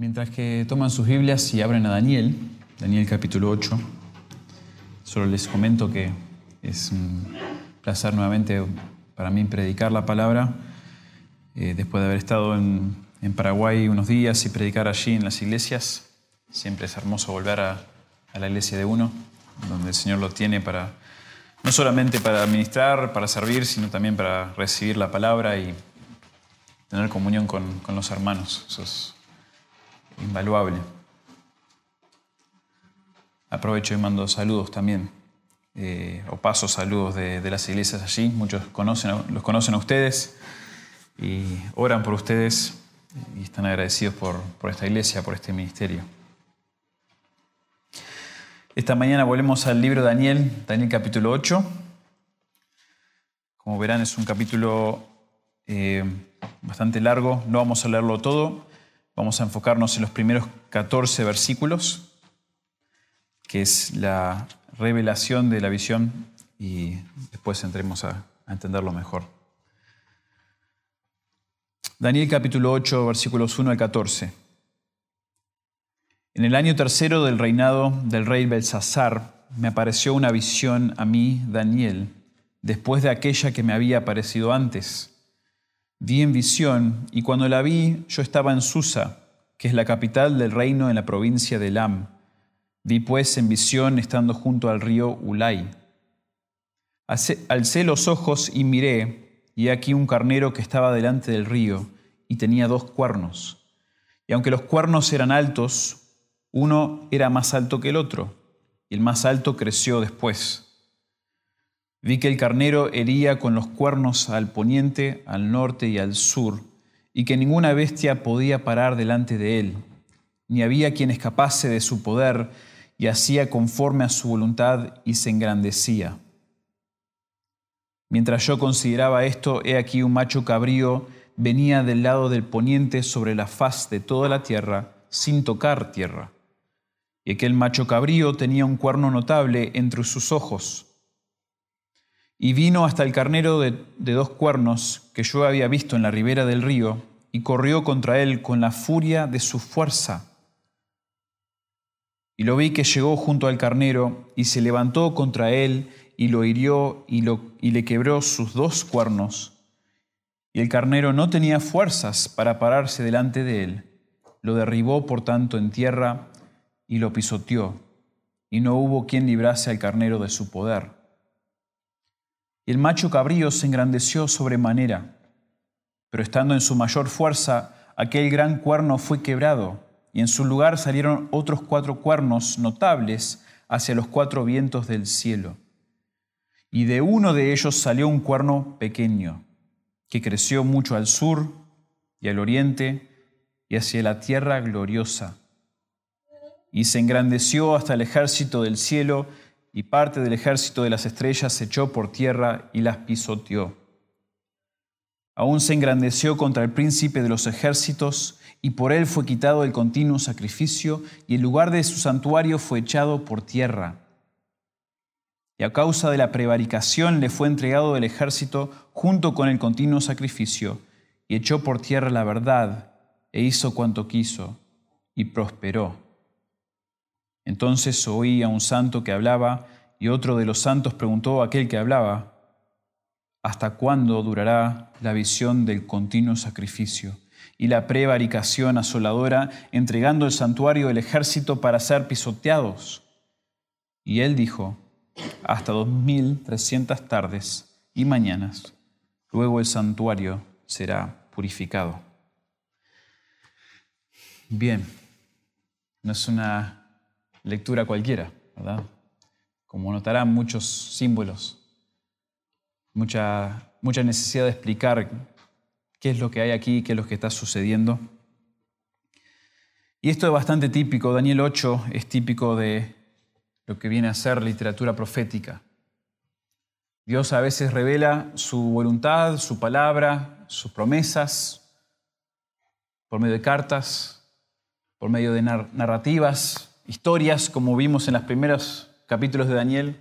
Mientras que toman sus Biblias y abren a Daniel, Daniel capítulo 8, solo les comento que es un placer nuevamente para mí predicar la palabra, eh, después de haber estado en, en, Paraguay unos días y predicar allí en las iglesias. Siempre es hermoso volver a, a la iglesia de uno, donde el Señor lo tiene para, no solamente para administrar, para servir, sino también para recibir la palabra y tener comunión con, con los hermanos. Eso es invaluable. Aprovecho y mando saludos también, eh, o paso saludos de, las iglesias allí. Muchos conocen, los conocen a ustedes y oran por ustedes y están agradecidos por, por esta iglesia, por este ministerio. Esta mañana volvemos al libro de Daniel, Daniel capítulo 8. Como verán es un capítulo eh, bastante largo, no vamos a leerlo todo, vamos a enfocarnos en los primeros 14 versículos, que es la revelación de la visión y después entremos a, entenderlo mejor. Daniel capítulo 8, versículos 1 al 14. En el año tercero del reinado del rey Belsasar me apareció una visión a mí, Daniel, después de aquella que me había aparecido antes. Vi en visión, y cuando la vi yo estaba en Susa, que es la capital del reino en la provincia de Elam. Vi pues en visión estando junto al río Ulai. Alcé los ojos y miré, y aquí un carnero que estaba delante del río, y tenía dos cuernos. Y aunque los cuernos eran altos, uno era más alto que el otro, y el más alto creció después. Vi que el carnero hería con los cuernos al poniente, al norte y al sur, y que ninguna bestia podía parar delante de él, ni había quien escapase de su poder, y hacía conforme a su voluntad y se engrandecía. Mientras yo consideraba esto, he aquí un macho cabrío venía del lado del poniente sobre la faz de toda la tierra, sin tocar tierra y aquel macho cabrío tenía un cuerno notable entre sus ojos. Y vino hasta el carnero de, dos cuernos que yo había visto en la ribera del río, y corrió contra él con la furia de su fuerza. Y lo vi que llegó junto al carnero, y se levantó contra él, y lo hirió, y, lo, y le quebró sus dos cuernos. Y el carnero no tenía fuerzas para pararse delante de él. Lo derribó, por tanto, en tierra, y lo pisoteó, y no hubo quien librase al carnero de su poder. El macho cabrío se engrandeció sobremanera, pero estando en su mayor fuerza, aquel gran cuerno fue quebrado, y en su lugar salieron otros cuatro cuernos notables hacia los cuatro vientos del cielo. Y de uno de ellos salió un cuerno pequeño, que creció mucho al sur y al oriente y hacia la tierra gloriosa y se engrandeció hasta el ejército del cielo, y parte del ejército de las estrellas se echó por tierra y las pisoteó. Aún se engrandeció contra el príncipe de los ejércitos, y por él fue quitado el continuo sacrificio, y el lugar de su santuario fue echado por tierra. Y a causa de la prevaricación le fue entregado el ejército junto con el continuo sacrificio, y echó por tierra la verdad, e hizo cuanto quiso, y prosperó. Entonces oí a un santo que hablaba y otro de los santos preguntó a aquel que hablaba, ¿hasta cuándo durará la visión del continuo sacrificio y la prevaricación asoladora, entregando el santuario del ejército para ser pisoteados? Y él dijo, hasta dos mil trescientas tardes y mañanas, luego el santuario será purificado. Bien, no es una lectura cualquiera, ¿verdad? Como notarán, muchos símbolos, mucha, mucha necesidad de explicar qué es lo que hay aquí, qué es lo que está sucediendo. Y esto es bastante típico, Daniel 8 es típico de lo que viene a ser literatura profética. Dios a veces revela su voluntad, su palabra, sus promesas, por medio de cartas, por medio de narrativas, historias, como vimos en los primeros capítulos de Daniel,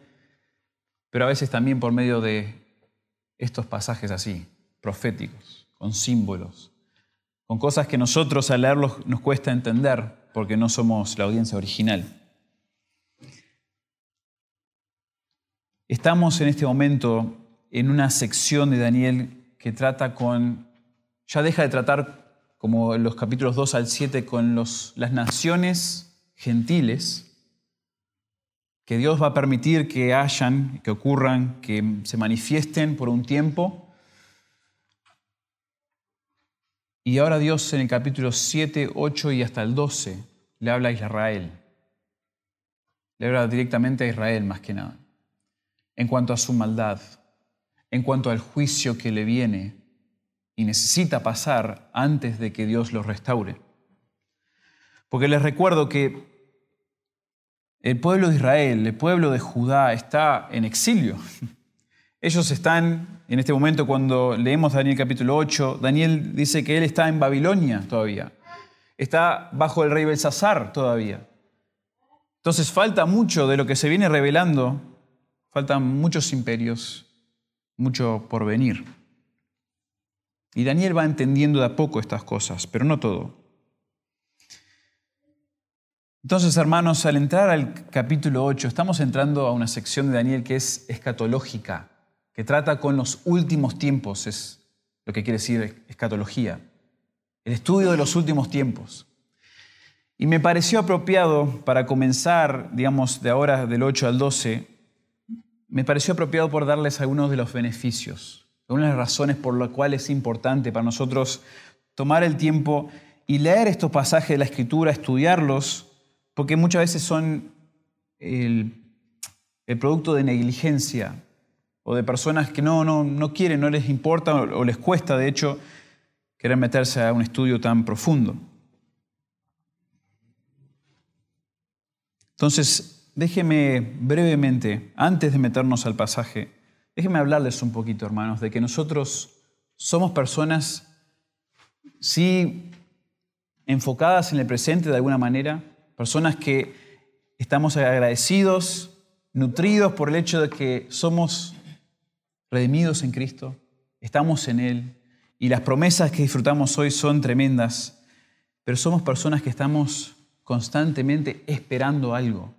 pero a veces también por medio de estos pasajes así, proféticos, con símbolos, con cosas que nosotros al leerlos nos cuesta entender porque no somos la audiencia original. Estamos en este momento en una sección de Daniel que trata con, ya deja de tratar como en los capítulos 2 al 7 con los, las naciones gentiles, que Dios va a permitir que hayan, que ocurran, que se manifiesten por un tiempo. Y ahora Dios en el capítulo 7, 8 y hasta el 12 le habla a Israel. Le habla directamente a Israel más que nada. En cuanto a su maldad, en cuanto al juicio que le viene y necesita pasar antes de que Dios lo restaure. Porque les recuerdo que el pueblo de Israel, el pueblo de Judá está en exilio. Ellos están, en este momento cuando leemos Daniel capítulo 8, Daniel dice que él está en Babilonia todavía está bajo el rey Belsasar todavía. Entonces falta mucho de lo que se viene revelando, faltan muchos imperios, mucho por venir. Y Daniel va entendiendo de a poco estas cosas, pero no todo. Entonces, hermanos, al entrar al capítulo 8, estamos entrando a una sección de Daniel que es escatológica, que trata con los últimos tiempos, es lo que quiere decir escatología el estudio de los últimos tiempos. Y me pareció apropiado para comenzar, digamos, de ahora del 8 al 12, me pareció apropiado por darles algunos de los beneficios, algunas de las razones por las cuales es importante para nosotros tomar el tiempo y leer estos pasajes de la Escritura, estudiarlos, porque muchas veces son el, producto de negligencia o de personas que no, no, no quieren, no les importa o les cuesta, de hecho, querer meterse a un estudio tan profundo. Entonces, déjeme brevemente, antes de meternos al pasaje, déjeme hablarles un poquito, hermanos, de que nosotros somos personas, sí, enfocadas en el presente de alguna manera, personas que estamos agradecidos, nutridos por el hecho de que somos redimidos en Cristo, estamos en Él, y las promesas que disfrutamos hoy son tremendas, pero somos personas que estamos constantemente esperando algo,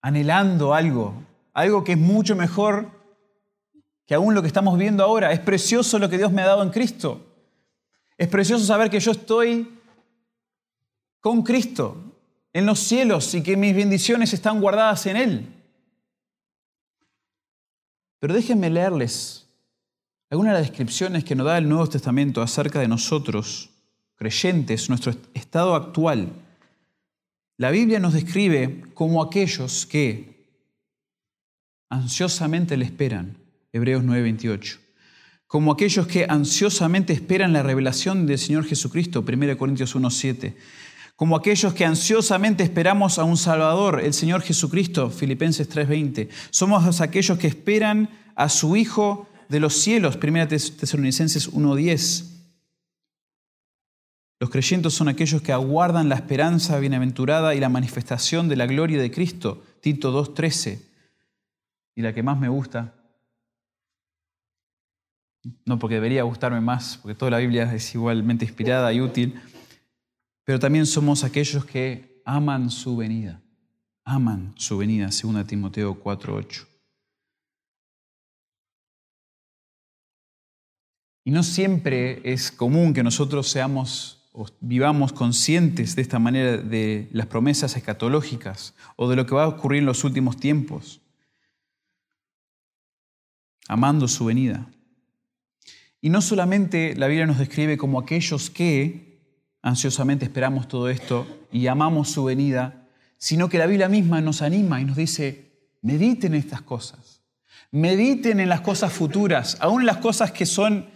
anhelando algo, algo que es mucho mejor que aún lo que estamos viendo ahora. Es precioso lo que Dios me ha dado en Cristo. Es precioso saber que yo estoy con Cristo en los cielos y que mis bendiciones están guardadas en Él. Pero déjenme leerles algunas de las descripciones que nos da el Nuevo Testamento acerca de nosotros, creyentes, nuestro estado actual. La Biblia nos describe como aquellos que ansiosamente le esperan, Hebreos 9:28, como aquellos que ansiosamente esperan la revelación del Señor Jesucristo, 1 Corintios 1:7, como aquellos que ansiosamente esperamos a un Salvador, el Señor Jesucristo, Filipenses 3:20. Somos aquellos que esperan a su Hijo de los cielos, 1 Tesalonicenses 1.10. Los creyentes son aquellos que aguardan la esperanza bienaventurada y la manifestación de la gloria de Cristo, Tito 2.13. Y la que más me gusta, no porque debería gustarme más, porque toda la Biblia es igualmente inspirada y útil, pero también somos aquellos que aman su venida, aman su venida, 2 Timoteo 4.8. Y no siempre es común que nosotros seamos o vivamos conscientes de esta manera de las promesas escatológicas o de lo que va a ocurrir en los últimos tiempos, amando su venida. Y no solamente la Biblia nos describe como aquellos que ansiosamente esperamos todo esto y amamos su venida, sino que la Biblia misma nos anima y nos dice, mediten en estas cosas, mediten en las cosas futuras, aún en las cosas que son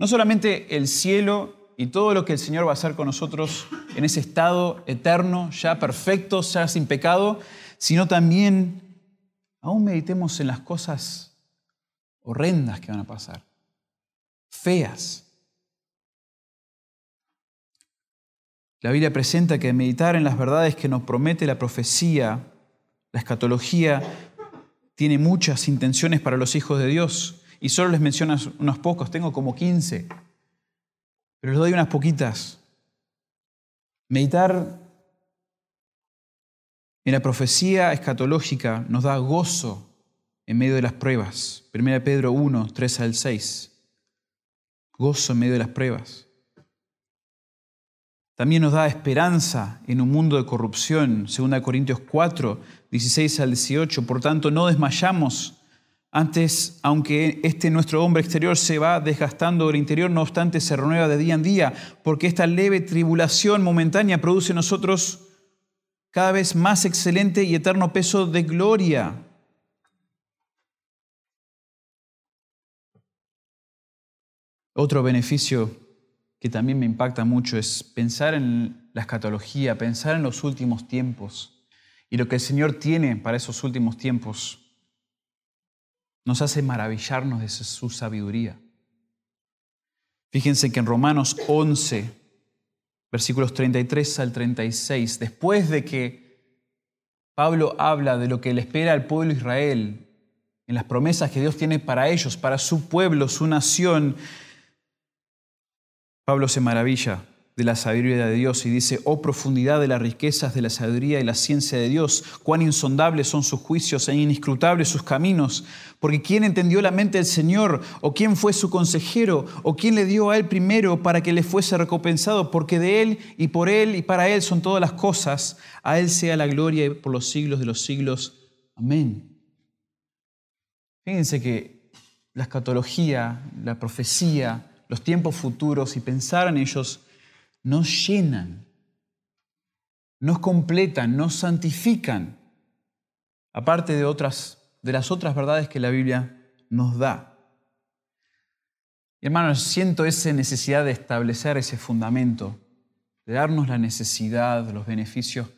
no solamente el cielo y todo lo que el Señor va a hacer con nosotros en ese estado eterno, ya perfecto, ya sin pecado, sino también aún meditemos en las cosas horrendas que van a pasar, feas. La Biblia presenta que meditar en las verdades que nos promete la profecía, la escatología, tiene muchas intenciones para los hijos de Dios y solo les menciono unos pocos, tengo como 15. pero les doy unas poquitas. Meditar en la profecía escatológica nos da gozo en medio de las pruebas. 1 Pedro 1, 3 al 6. Gozo en medio de las pruebas. También nos da esperanza en un mundo de corrupción. 2 Corintios 4, 16 al 18. Por tanto, no desmayamos. Antes, aunque este nuestro hombre exterior se va desgastando el interior, no obstante se renueva de día en día, porque esta leve tribulación momentánea produce en nosotros cada vez más excelente y eterno peso de gloria. Otro beneficio que también me impacta mucho es pensar en la escatología, pensar en los últimos tiempos y lo que el Señor tiene para esos últimos tiempos. Nos hace maravillarnos de su sabiduría. Fíjense que en Romanos 11, versículos 33 al 36, después de que Pablo habla de lo que le espera al pueblo Israel, en las promesas que Dios tiene para ellos, para su pueblo, su nación, Pablo se maravilla de la sabiduría de Dios y dice, oh profundidad de las riquezas de la sabiduría y la ciencia de Dios, cuán insondables son sus juicios e inescrutables sus caminos, porque ¿quién entendió la mente del Señor? ¿O quién fue su consejero? ¿O quién le dio a él primero para que le fuese recompensado? Porque de él y por él y para él son todas las cosas, a él sea la gloria por los siglos de los siglos. Amén. Fíjense que la escatología, la profecía, los tiempos futuros y pensar en ellos nos llenan, nos completan, nos santifican, aparte de, otras, de las otras verdades que la Biblia nos da. Y hermanos, siento esa necesidad de establecer ese fundamento, de darnos la necesidad, los beneficios,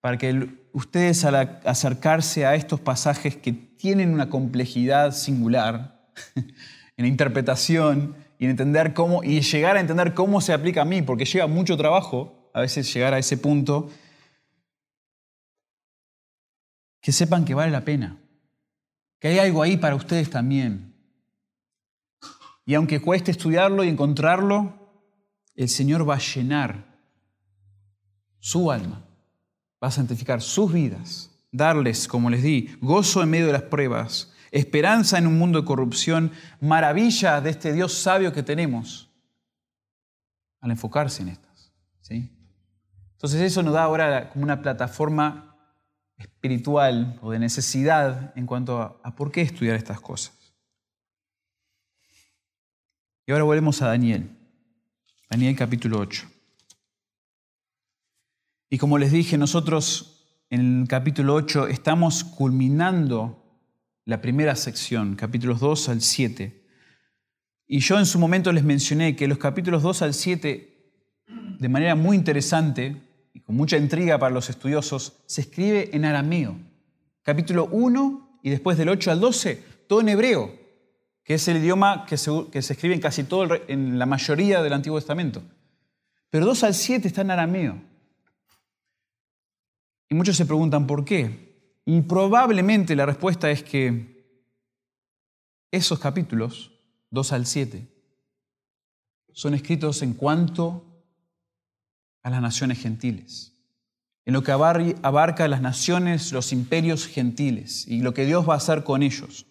para que ustedes al acercarse a estos pasajes que tienen una complejidad singular en la interpretación, y entender cómo y llegar a entender cómo se aplica a mí, porque lleva mucho trabajo a veces llegar a ese punto. Que sepan que vale la pena, que hay algo ahí para ustedes también. Y aunque cueste estudiarlo y encontrarlo, el Señor va a llenar su alma, va a santificar sus vidas, darles, como les di, gozo en medio de las pruebas, esperanza en un mundo de corrupción, maravilla de este Dios sabio que tenemos al enfocarse en estas. ¿sí? Entonces eso nos da ahora como una plataforma espiritual o de necesidad en cuanto a, a por qué estudiar estas cosas. Y ahora volvemos a Daniel, Daniel capítulo 8. Y como les dije, nosotros en el capítulo 8 estamos culminando la primera sección, capítulos 2 al 7. Y yo en su momento les mencioné que los capítulos 2 al 7, de manera muy interesante y con mucha intriga para los estudiosos, se escribe en arameo. Capítulo 1 y después del 8 al 12, todo en hebreo, que es el idioma que se, escribe en casi todo, en la mayoría del Antiguo Testamento. Pero 2 al 7 está en arameo. Y muchos se preguntan por qué. Y probablemente la respuesta es que esos capítulos, 2 al 7, son escritos en cuanto a las naciones gentiles, en lo que abarca las naciones, los imperios gentiles y lo que Dios va a hacer con ellos.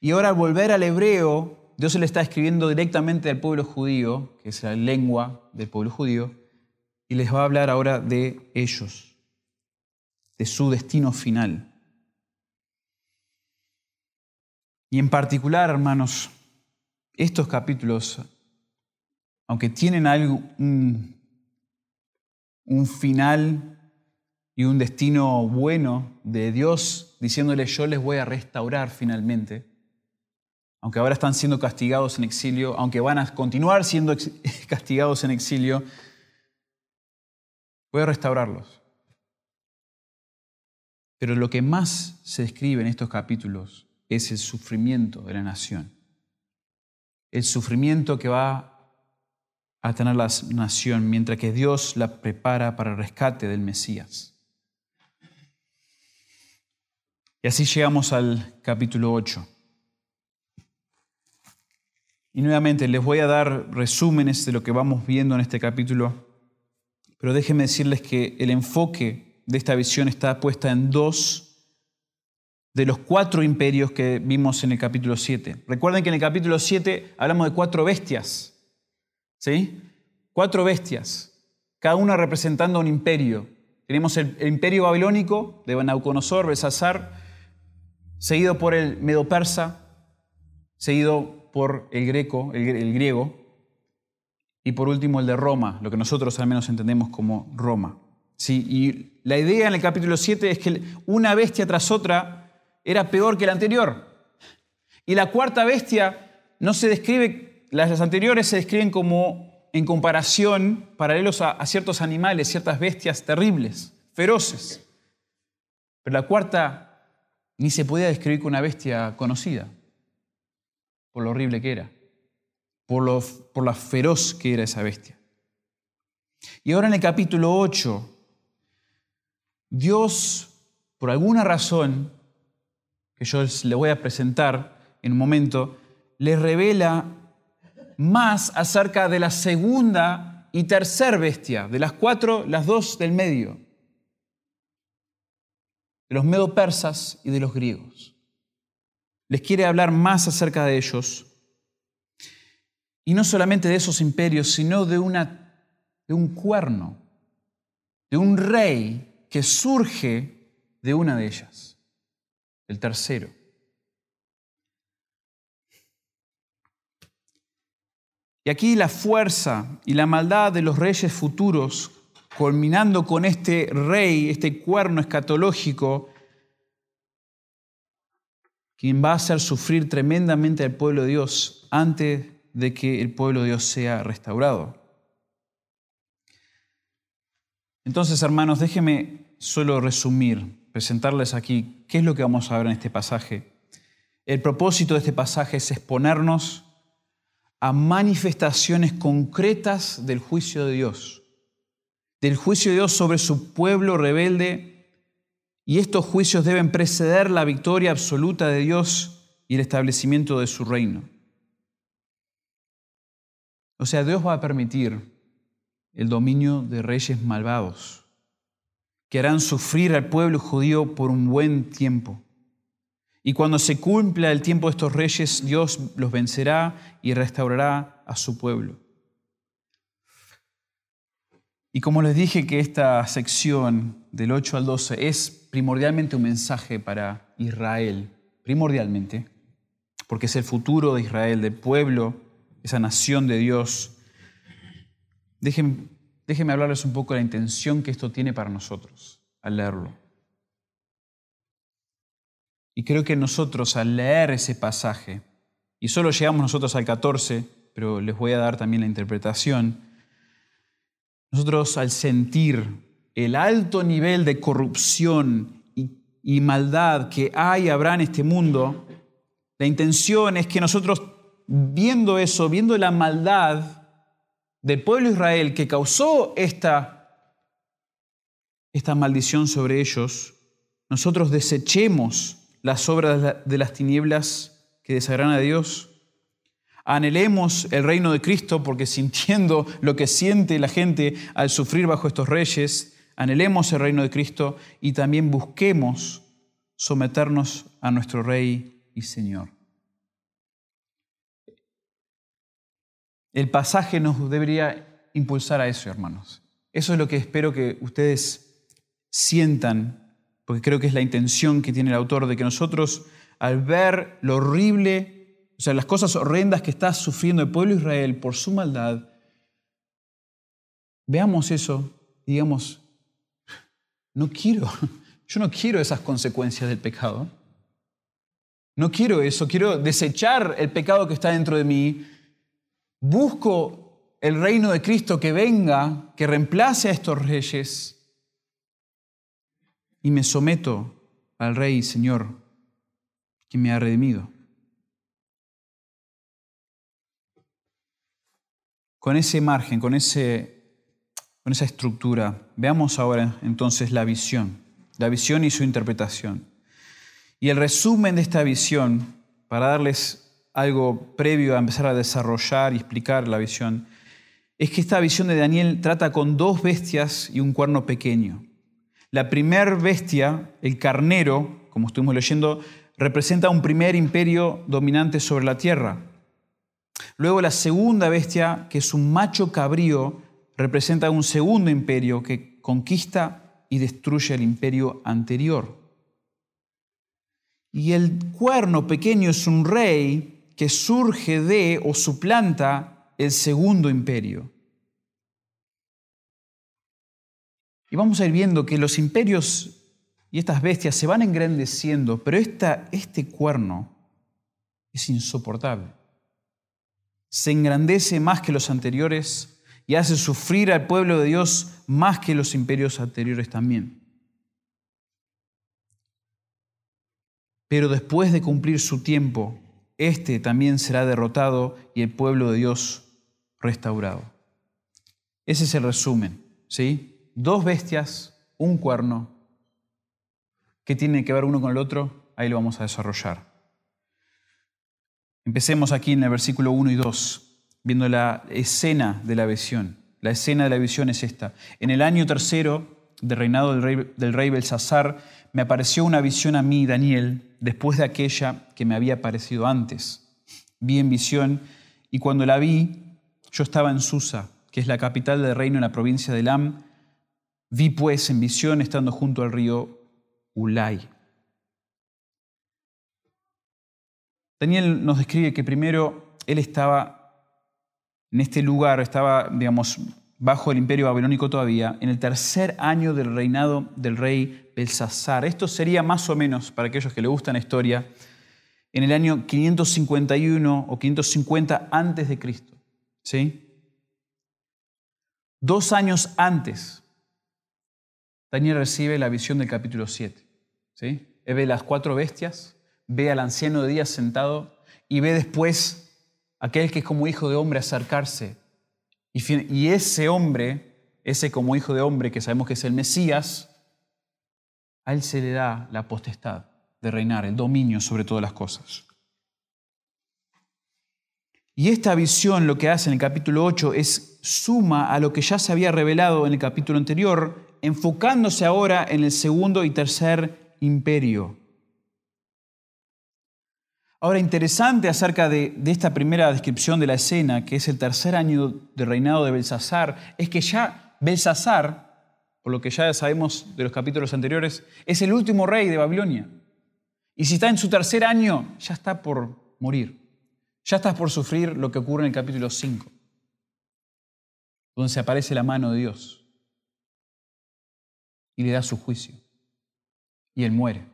Y ahora al volver al hebreo, Dios se le está escribiendo directamente al pueblo judío, que es la lengua del pueblo judío, y les va a hablar ahora de ellos de su destino final. Y en particular, hermanos, estos capítulos, aunque tienen algo, un, un final y un destino bueno de Dios, diciéndole yo les voy a restaurar finalmente, aunque ahora están siendo castigados en exilio, aunque van a continuar siendo castigados en exilio, voy a restaurarlos. Pero lo que más se describe en estos capítulos es el sufrimiento de la nación. El sufrimiento que va a tener la nación mientras que Dios la prepara para el rescate del Mesías. Y así llegamos al capítulo 8. Y nuevamente les voy a dar resúmenes de lo que vamos viendo en este capítulo, pero déjenme decirles que el enfoque de esta visión está puesta en dos de los cuatro imperios que vimos en el capítulo 7. Recuerden que en el capítulo 7 hablamos de cuatro bestias, ¿sí? Cuatro bestias, cada una representando un imperio. Tenemos el, imperio babilónico de Nabucodonosor, Besasar, seguido por el medo-persa, seguido por el greco, el, griego, y por último el de Roma, lo que nosotros al menos entendemos como Roma. ¿Sí? Y la idea en el capítulo 7 es que una bestia tras otra era peor que la anterior. Y la cuarta bestia no se describe, las anteriores se describen como en comparación, paralelos a, ciertos animales, ciertas bestias terribles, feroces. Pero la cuarta ni se podía describir como una bestia conocida, por lo horrible que era, por lo, por feroz que era esa bestia. Y ahora en el capítulo 8, Dios, por alguna razón, que yo le voy a presentar en un momento, le revela más acerca de la segunda y tercera bestia, de las cuatro, las dos del medio, de los medo-persas y de los griegos. Les quiere hablar más acerca de ellos, y no solamente de esos imperios, sino de, una, de un cuerno, de un rey que surge de una de ellas, el tercero. Y aquí la fuerza y la maldad de los reyes futuros, culminando con este rey, este cuerno escatológico, quien va a hacer sufrir tremendamente al pueblo de Dios antes de que el pueblo de Dios sea restaurado. Entonces, hermanos, déjenme solo resumir, presentarles aquí qué es lo que vamos a ver en este pasaje. El propósito de este pasaje es exponernos a manifestaciones concretas del juicio de Dios, del juicio de Dios sobre su pueblo rebelde, y estos juicios deben preceder la victoria absoluta de Dios y el establecimiento de su reino. O sea, Dios va a permitir el dominio de reyes malvados que harán sufrir al pueblo judío por un buen tiempo. Y cuando se cumpla el tiempo de estos reyes, Dios los vencerá y restaurará a su pueblo. Y como les dije que esta sección del 8 al 12 es primordialmente un mensaje para Israel, primordialmente, porque es el futuro de Israel, del pueblo, esa nación de Dios, déjenme, déjenme hablarles un poco de la intención que esto tiene para nosotros al leerlo. Y creo que nosotros al leer ese pasaje, y solo llegamos nosotros al 14, pero les voy a dar también la interpretación, nosotros al sentir el alto nivel de corrupción y, maldad que hay y habrá en este mundo, la intención es que nosotros, viendo eso, viendo la maldad del pueblo de Israel que causó esta, esta maldición sobre ellos, nosotros desechemos las obras de las tinieblas que desagradan a Dios. Anhelemos el reino de Cristo porque sintiendo lo que siente la gente al sufrir bajo estos reyes, anhelemos el reino de Cristo y también busquemos someternos a nuestro Rey y Señor. El pasaje nos debería impulsar a eso, hermanos. Eso es lo que espero que ustedes sientan porque creo que es la intención que tiene el autor de que nosotros, al ver lo horrible, o sea, las cosas horrendas que está sufriendo el pueblo de Israel por su maldad, veamos eso digamos, no quiero, yo no quiero esas consecuencias del pecado. No quiero eso, quiero desechar el pecado que está dentro de mí. Busco el reino de Cristo que venga, que reemplace a estos reyes y me someto al Rey y Señor que me ha redimido. Con ese margen, con, ese, con esa estructura, veamos ahora entonces la visión, la visión y su interpretación. Y el resumen de esta visión, para darles algo previo a empezar a desarrollar y explicar la visión, es que esta visión de Daniel trata con dos bestias y un cuerno pequeño. La primer bestia, el carnero, como estuvimos leyendo, representa un primer imperio dominante sobre la tierra. Luego la segunda bestia, que es un macho cabrío, representa un segundo imperio que conquista y destruye el imperio anterior. Y el cuerno pequeño es un rey que surge de o suplanta el segundo imperio. Y vamos a ir viendo que los imperios y estas bestias se van engrandeciendo, pero este cuerno es insoportable. Se engrandece más que los anteriores y hace sufrir al pueblo de Dios más que los imperios anteriores también. Pero después de cumplir su tiempo, este también será derrotado y el pueblo de Dios restaurado. Ese es el resumen, ¿sí? Dos bestias, un cuerno, ¿Qué tiene que ver uno con el otro? Ahí lo vamos a desarrollar. Empecemos aquí en el versículo 1 y 2, viendo la escena de la visión. La escena de la visión es esta. En el año tercero del reinado del rey, del rey Belsasar, me apareció una visión a mí, Daniel, después de aquella que me había aparecido antes. Vi en visión y cuando la vi, yo estaba en Susa, que es la capital del reino en la provincia de Lam. Vi pues en visión estando junto al río Ulay. Daniel nos describe que primero él estaba en este lugar, estaba, digamos, bajo el imperio babilónico todavía, en el tercer año del reinado del rey Belsasar. Esto sería más o menos, para aquellos que le gustan la historia, en el año 551 o 550 antes de Cristo. ¿Sí? Dos años antes Daniel recibe la visión del capítulo 7. ¿sí? Ve las cuatro bestias, ve al anciano de días sentado y ve después aquel que es como hijo de hombre acercarse. Y, ese hombre, ese como hijo de hombre que sabemos que es el Mesías, a él se le da la potestad de reinar, el dominio sobre todas las cosas. Y esta visión lo que hace en el capítulo 8 es suma a lo que ya se había revelado en el capítulo anterior enfocándose ahora en el segundo y tercer imperio. Ahora, interesante acerca de, esta primera descripción de la escena, que es el tercer año de reinado de Belsasar, es que ya Belsasar, por lo que ya sabemos de los capítulos anteriores, es el último rey de Babilonia. Y si está en su tercer año, ya está por morir. Ya está por sufrir lo que ocurre en el capítulo 5, donde se aparece la mano de Dios y le da su juicio. Y él muere,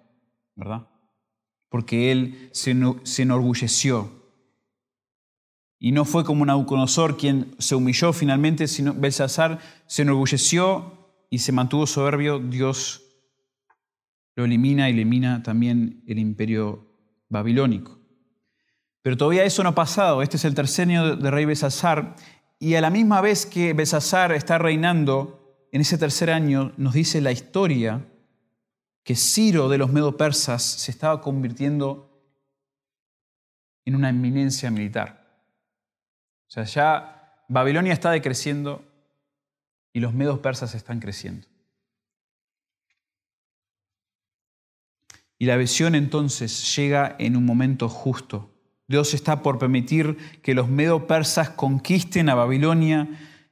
¿verdad? Porque él se, enorgulleció. Y no fue como Nabucodonosor quien se humilló finalmente, sino Belsasar se enorgulleció y se mantuvo soberbio. Dios lo elimina y elimina también el imperio babilónico. Pero todavía eso no ha pasado. Este es el tercer año de rey Belsasar. Y a la misma vez que Belsasar está reinando, en ese tercer año nos dice la historia que Ciro de los Medo Persas se estaba convirtiendo en una eminencia militar. O sea, ya Babilonia está decreciendo y los Medos Persas están creciendo. Y la visión entonces llega en un momento justo. Dios está por permitir que los Medo Persas conquisten a Babilonia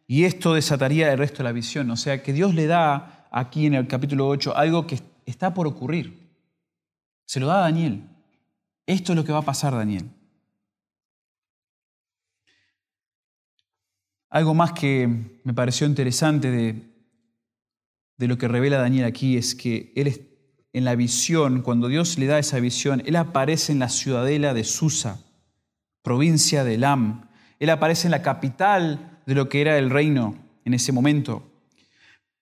y esto desataría el resto de la visión. O sea que Dios le da aquí en el capítulo 8 algo que está por ocurrir. Se lo da a Daniel. Esto es lo que va a pasar, Daniel. Algo más que me pareció interesante de, lo que revela Daniel aquí es que él en la visión, cuando Dios le da esa visión, él aparece en la ciudadela de Susa, provincia de Elam. Él aparece en la capital de lo que era el reino en ese momento.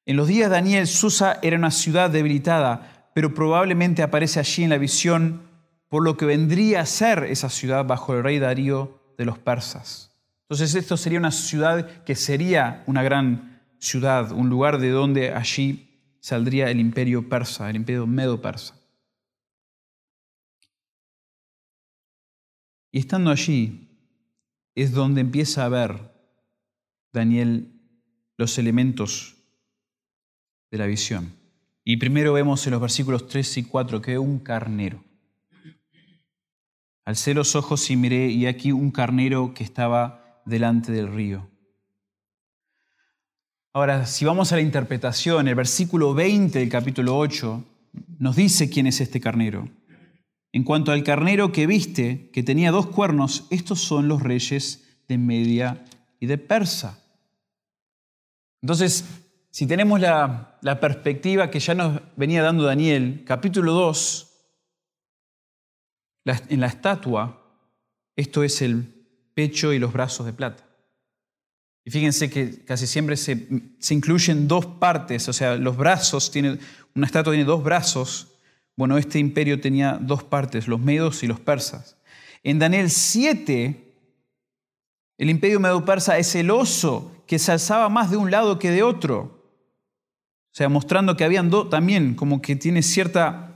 En los días de Daniel, Susa era una ciudad debilitada, pero probablemente aparece allí en la visión por lo que vendría a ser esa ciudad bajo el rey Darío de los persas. Entonces esto sería una ciudad que sería una gran ciudad, un lugar de donde allí saldría el imperio persa, el imperio medo-persa. Y estando allí es donde empieza a ver Daniel los elementos de la visión. Y primero vemos en los versículos 3 y 4 que un carnero. Alcé los ojos y miré, y aquí un carnero que estaba delante del río. Ahora, si vamos a la interpretación, el versículo 20 del capítulo 8 nos dice quién es este carnero. En cuanto al carnero que viste, que tenía dos cuernos, estos son los reyes de Media y de Persa. Entonces, si tenemos la, perspectiva que ya nos venía dando Daniel, capítulo 2, en la estatua, esto es el pecho y los brazos de plata. Y fíjense que casi siempre se, incluyen dos partes, o sea, los brazos, tiene, una estatua tiene dos brazos. Bueno, este imperio tenía dos partes, los medos y los persas. En Daniel 7, el imperio medo-persa es el oso que se alzaba más de un lado que de otro. O sea, mostrando que habían dos, también como que tiene cierta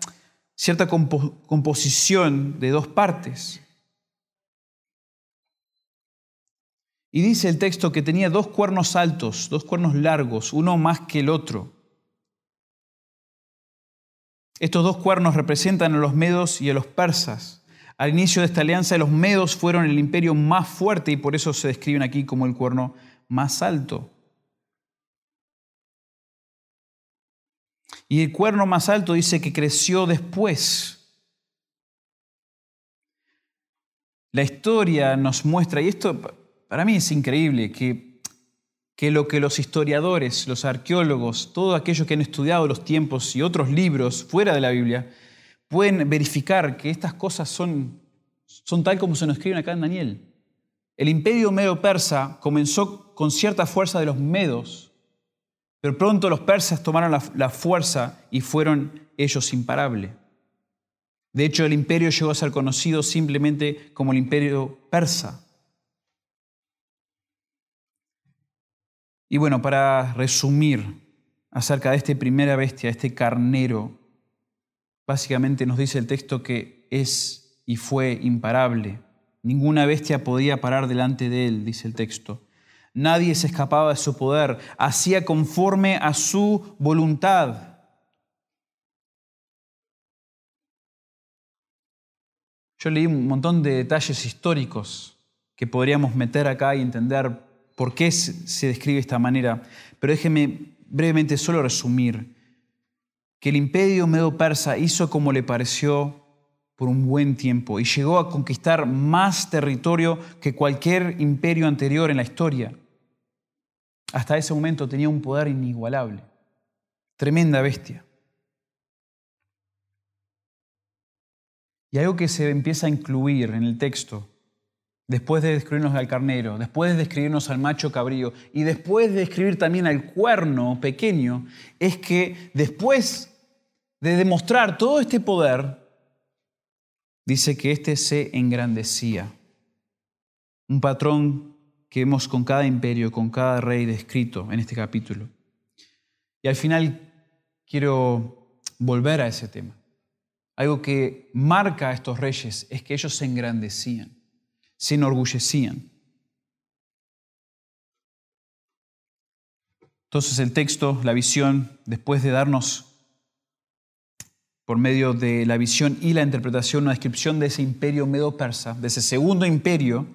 cierta composición de dos partes. Y dice el texto que tenía dos cuernos altos, dos cuernos largos, uno más que el otro. Estos dos cuernos representan a los medos y a los persas. Al inicio de esta alianza, los medos fueron el imperio más fuerte y por eso se describen aquí como el cuerno más alto. Y el cuerno más alto dice que creció después. La historia nos muestra, y esto para mí es increíble, que, que lo que los historiadores, los arqueólogos, todos aquellos que han estudiado los tiempos y otros libros fuera de la Biblia, pueden verificar que estas cosas son, son tal como se nos escriben acá en Daniel. El imperio medo-persa comenzó con cierta fuerza de los medos, pero pronto los persas tomaron la, fuerza y fueron ellos imparables. De hecho, el imperio llegó a ser conocido simplemente como el imperio persa. Y bueno, para resumir acerca de esta primera bestia, este carnero, básicamente nos dice el texto que es y fue imparable. Ninguna bestia podía parar delante de él, dice el texto. Nadie se escapaba de su poder, hacía conforme a su voluntad. Yo leí un montón de detalles históricos que podríamos meter acá y entender por qué se describe de esta manera, pero déjeme brevemente solo resumir que el imperio medo-persa hizo como le pareció por un buen tiempo y llegó a conquistar más territorio que cualquier imperio anterior en la historia. Hasta ese momento tenía un poder inigualable. Tremenda bestia. Y algo que se empieza a incluir en el texto, después de describirnos al carnero, después de describirnos al macho cabrío y después de describir también al cuerno pequeño, es que después de demostrar todo este poder, dice que éste se engrandecía. Un patrón que vemos con cada imperio, con cada rey descrito en este capítulo. Y al final quiero volver a ese tema. Algo que marca a estos reyes es que ellos se engrandecían, se enorgullecían. Entonces el texto, la visión, después de darnos por medio de la visión y la interpretación una descripción de ese imperio medo-persa, de ese segundo imperio,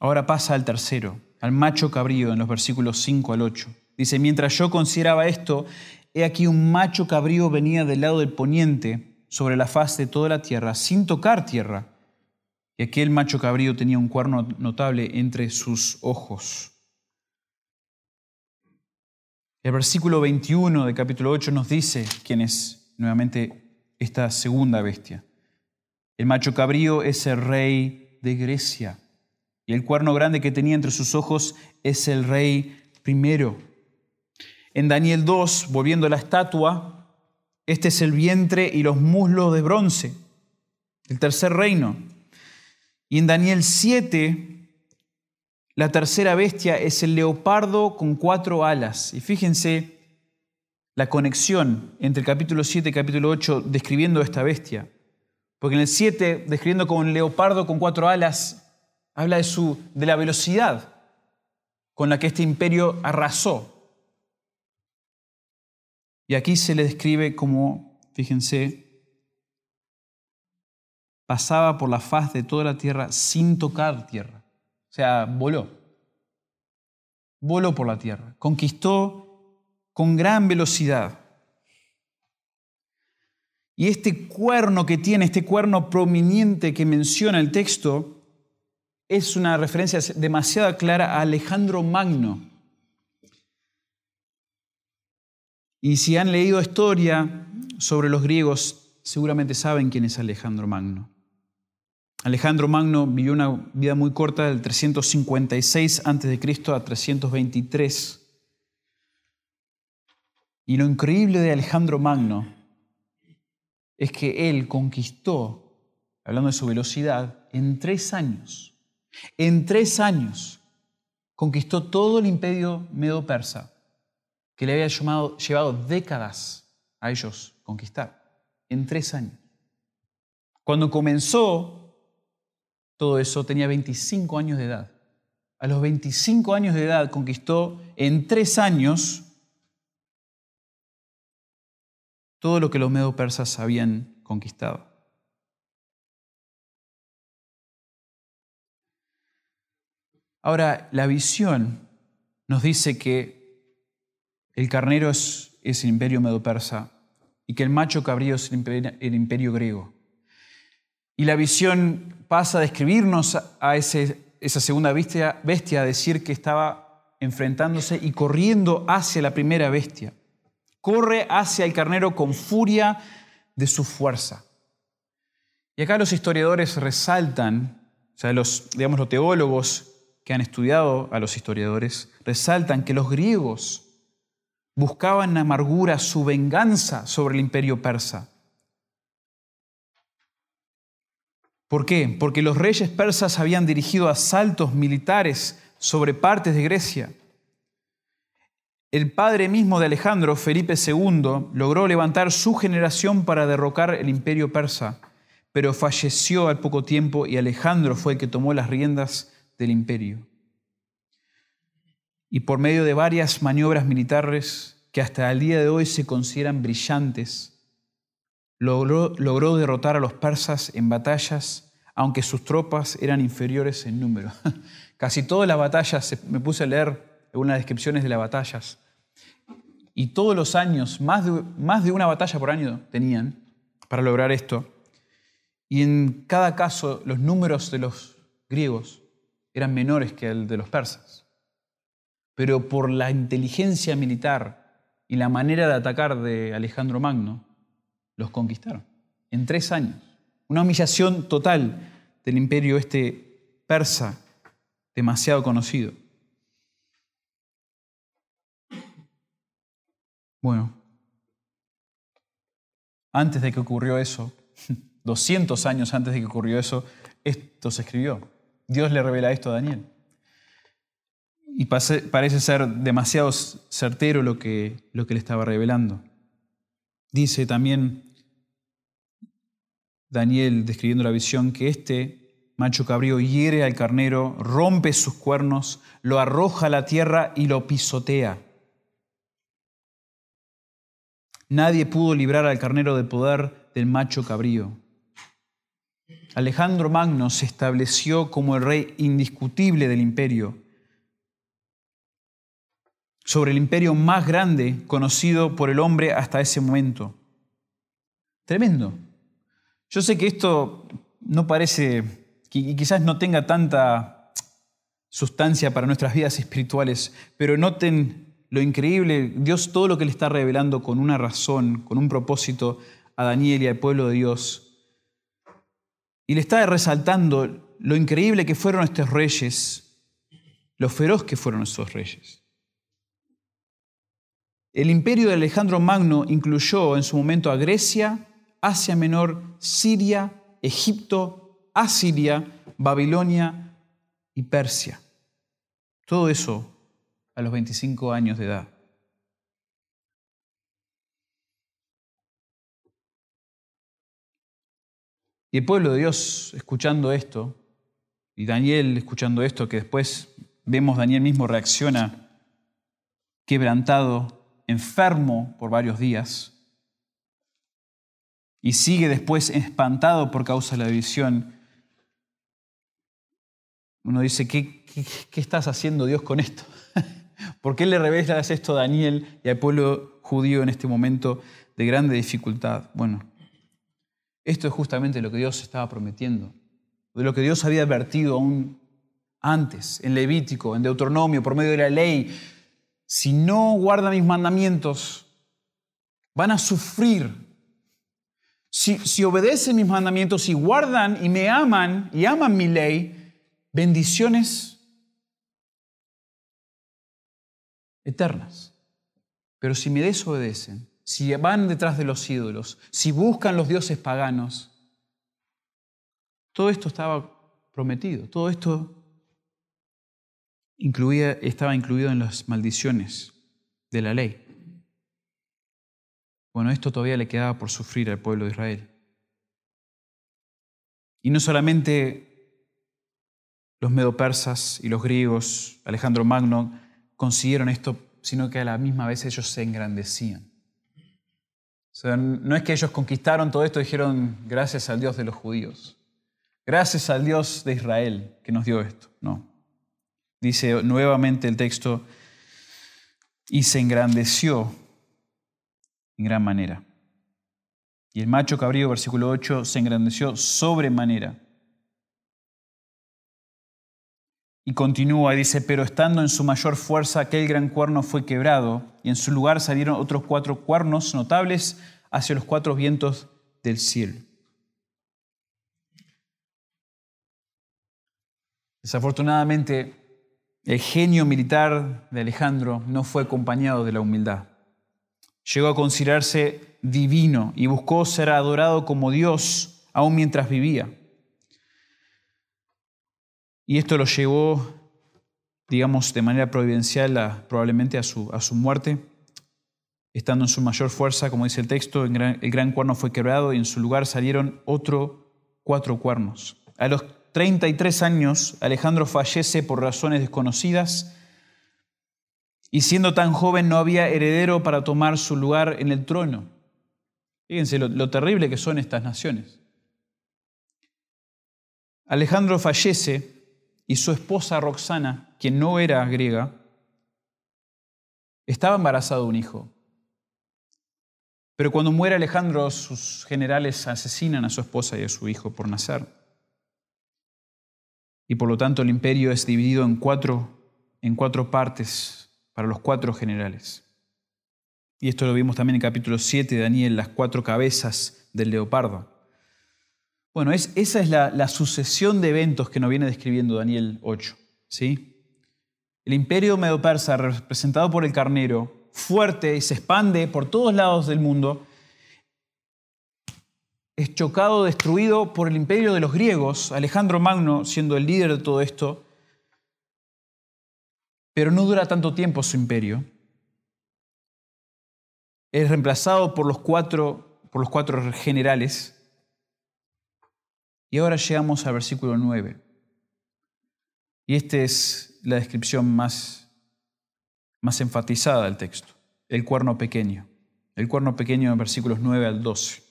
Ahora pasa al tercero, al macho cabrío en los versículos 5 al 8. Dice, mientras yo consideraba esto, he aquí un macho cabrío venía del lado del poniente sobre la faz de toda la tierra, sin tocar tierra. Y aquel macho cabrío tenía un cuerno notable entre sus ojos. El versículo 21 del capítulo 8 nos dice quién es nuevamente esta segunda bestia. El macho cabrío es el rey de Grecia y el cuerno grande que tenía entre sus ojos es el rey primero. En Daniel 2, volviendo a la estatua, este es el vientre y los muslos de bronce, el tercer reino. Y en Daniel 7, la tercera bestia es el leopardo con cuatro alas. Y fíjense la conexión entre el capítulo 7 y el capítulo 8 describiendo esta bestia. Porque en el 7, describiendo como un leopardo con cuatro alas, habla de, su, de la velocidad con la que este imperio arrasó. Y aquí se le describe como, fíjense, pasaba por la faz de toda la tierra sin tocar tierra. O sea, voló. Voló por la tierra. Conquistó con gran velocidad. Y este cuerno que tiene, este cuerno prominente que menciona el texto, es una referencia demasiado clara a Alejandro Magno. Y si han leído historia sobre los griegos, seguramente saben quién es Alejandro Magno. Alejandro Magno vivió una vida muy corta del 356 a.C. a 323. Y lo increíble de Alejandro Magno es que él conquistó, hablando de su velocidad, en tres años. En tres años conquistó todo el imperio medo-persa, que le había llevado décadas a ellos conquistar. En tres años. Cuando comenzó todo eso, tenía 25 años de edad. A los 25 años de edad conquistó en tres años todo lo que los medo persas habían conquistado. Ahora, la visión nos dice que el carnero es, el imperio medo persa y que el macho cabrío es el imperio griego. Y la visión pasa a describirnos a esa segunda bestia, a decir que estaba enfrentándose y corriendo hacia la primera bestia. Corre hacia el carnero con furia de su fuerza. Y acá los historiadores resaltan, o sea, los, digamos, los teólogos que han estudiado a los historiadores, resaltan que los griegos buscaban amargura su venganza sobre el imperio persa. ¿Por qué? Porque los reyes persas habían dirigido asaltos militares sobre partes de Grecia. El padre mismo de Alejandro, Felipe II, logró levantar su generación para derrocar el imperio persa, pero falleció al poco tiempo y Alejandro fue el que tomó las riendas del imperio. Y por medio de varias maniobras militares que hasta el día de hoy se consideran brillantes, logró, derrotar a los persas en batallas, aunque sus tropas eran inferiores en número. Casi todas las batallas, me puse a leer algunas descripciones de las batallas, y todos los años, más de, más de una batalla por año tenían para lograr esto. Y en cada caso los números de los griegos eran menores que el de los persas. Pero por la inteligencia militar y la manera de atacar de Alejandro Magno, los conquistaron en tres años. Una humillación total del imperio este persa, demasiado conocido. Bueno, antes de que ocurrió eso, 200 años antes de que ocurrió eso, esto se escribió. Dios le revela esto a Daniel. Y parece ser demasiado certero lo que, lo que le estaba revelando. Dice también Daniel, describiendo la visión, que este macho cabrío hiere al carnero, rompe sus cuernos, lo arroja a la tierra y lo pisotea. Nadie pudo librar al carnero del poder del macho cabrío. Alejandro Magno se estableció como el rey indiscutible del imperio, sobre el imperio más grande conocido por el hombre hasta ese momento. Tremendo. Yo sé que esto no parece, y quizás no tenga tanta sustancia para nuestras vidas espirituales, pero noten lo increíble, Dios todo lo que le está revelando con una razón, con un propósito a Daniel y al pueblo de Dios. Y le está resaltando lo increíble que fueron estos reyes, lo feroz que fueron estos reyes. El imperio de Alejandro Magno incluyó en su momento a Grecia, Asia Menor, Siria, Egipto, Asiria, Babilonia y Persia. Todo eso a los 25 años de edad. Y el pueblo de Dios escuchando esto, y Daniel escuchando esto, que después vemos Daniel mismo reacciona quebrantado, enfermo por varios días, y sigue después espantado por causa de la visión. Uno dice, ¿qué, qué, estás haciendo Dios con esto? ¿Por qué le revelas esto a Daniel y al pueblo judío en este momento de grande dificultad? Bueno, esto es justamente lo que Dios estaba prometiendo, de lo que Dios había advertido aún antes, en Levítico, en Deuteronomio, por medio de la ley. Si no guardan mis mandamientos, van a sufrir. Si, obedecen mis mandamientos y guardan y me aman y aman mi ley, bendiciones eternas. Pero si me desobedecen, si van detrás de los ídolos, si buscan los dioses paganos, todo esto estaba prometido, todo esto incluía, estaba incluido en las maldiciones de la ley. Bueno, esto todavía le quedaba por sufrir al pueblo de Israel. Y no solamente los medopersas y los griegos, Alejandro Magno, consiguieron esto, sino que a la misma vez ellos se engrandecían. O sea, no es que ellos conquistaron todo esto y dijeron gracias al Dios de los judíos, gracias al Dios de Israel que nos dio esto. No. Dice nuevamente el texto, y se engrandeció en gran manera. Y el macho cabrío, versículo 8, se engrandeció sobremanera Y continúa y dice, pero estando en su mayor fuerza aquel gran cuerno fue quebrado y en su lugar salieron otros cuatro cuernos notables hacia los cuatro vientos del cielo. Desafortunadamente, el genio militar de Alejandro no fue acompañado de la humildad. Llegó a considerarse divino y buscó ser adorado como Dios aún mientras vivía. Y esto lo llevó, digamos, de manera providencial probablemente a su, a su muerte. Estando en su mayor fuerza, como dice el texto, el gran, el gran cuerno fue quebrado y en su lugar salieron otro cuatro cuernos. A los 33 años, Alejandro fallece por razones desconocidas y siendo tan joven no había heredero para tomar su lugar en el trono. Fíjense lo terrible que son estas naciones. Alejandro fallece y su esposa Roxana, quien no era griega, estaba embarazada de un hijo. Pero cuando muere Alejandro, sus generales asesinan a su esposa y a su hijo por nacer. Y por lo tanto el imperio es dividido en cuatro, en cuatro partes para los cuatro generales. Y esto lo vimos también en capítulo 7 de Daniel, las cuatro cabezas del leopardo. Bueno, esa es la, sucesión de eventos que nos viene describiendo Daniel 8. ¿sí? El imperio medo-persa, representado por el carnero, fuerte y se expande por todos lados del mundo, es chocado, destruido por el imperio de los griegos, Alejandro Magno siendo el líder de todo esto, pero no dura tanto tiempo su imperio. Es reemplazado por los cuatro, por los cuatro generales y ahora llegamos al versículo 9. Y esta es la descripción más, más enfatizada del texto. El cuerno pequeño. El cuerno pequeño en versículos 9 al 12.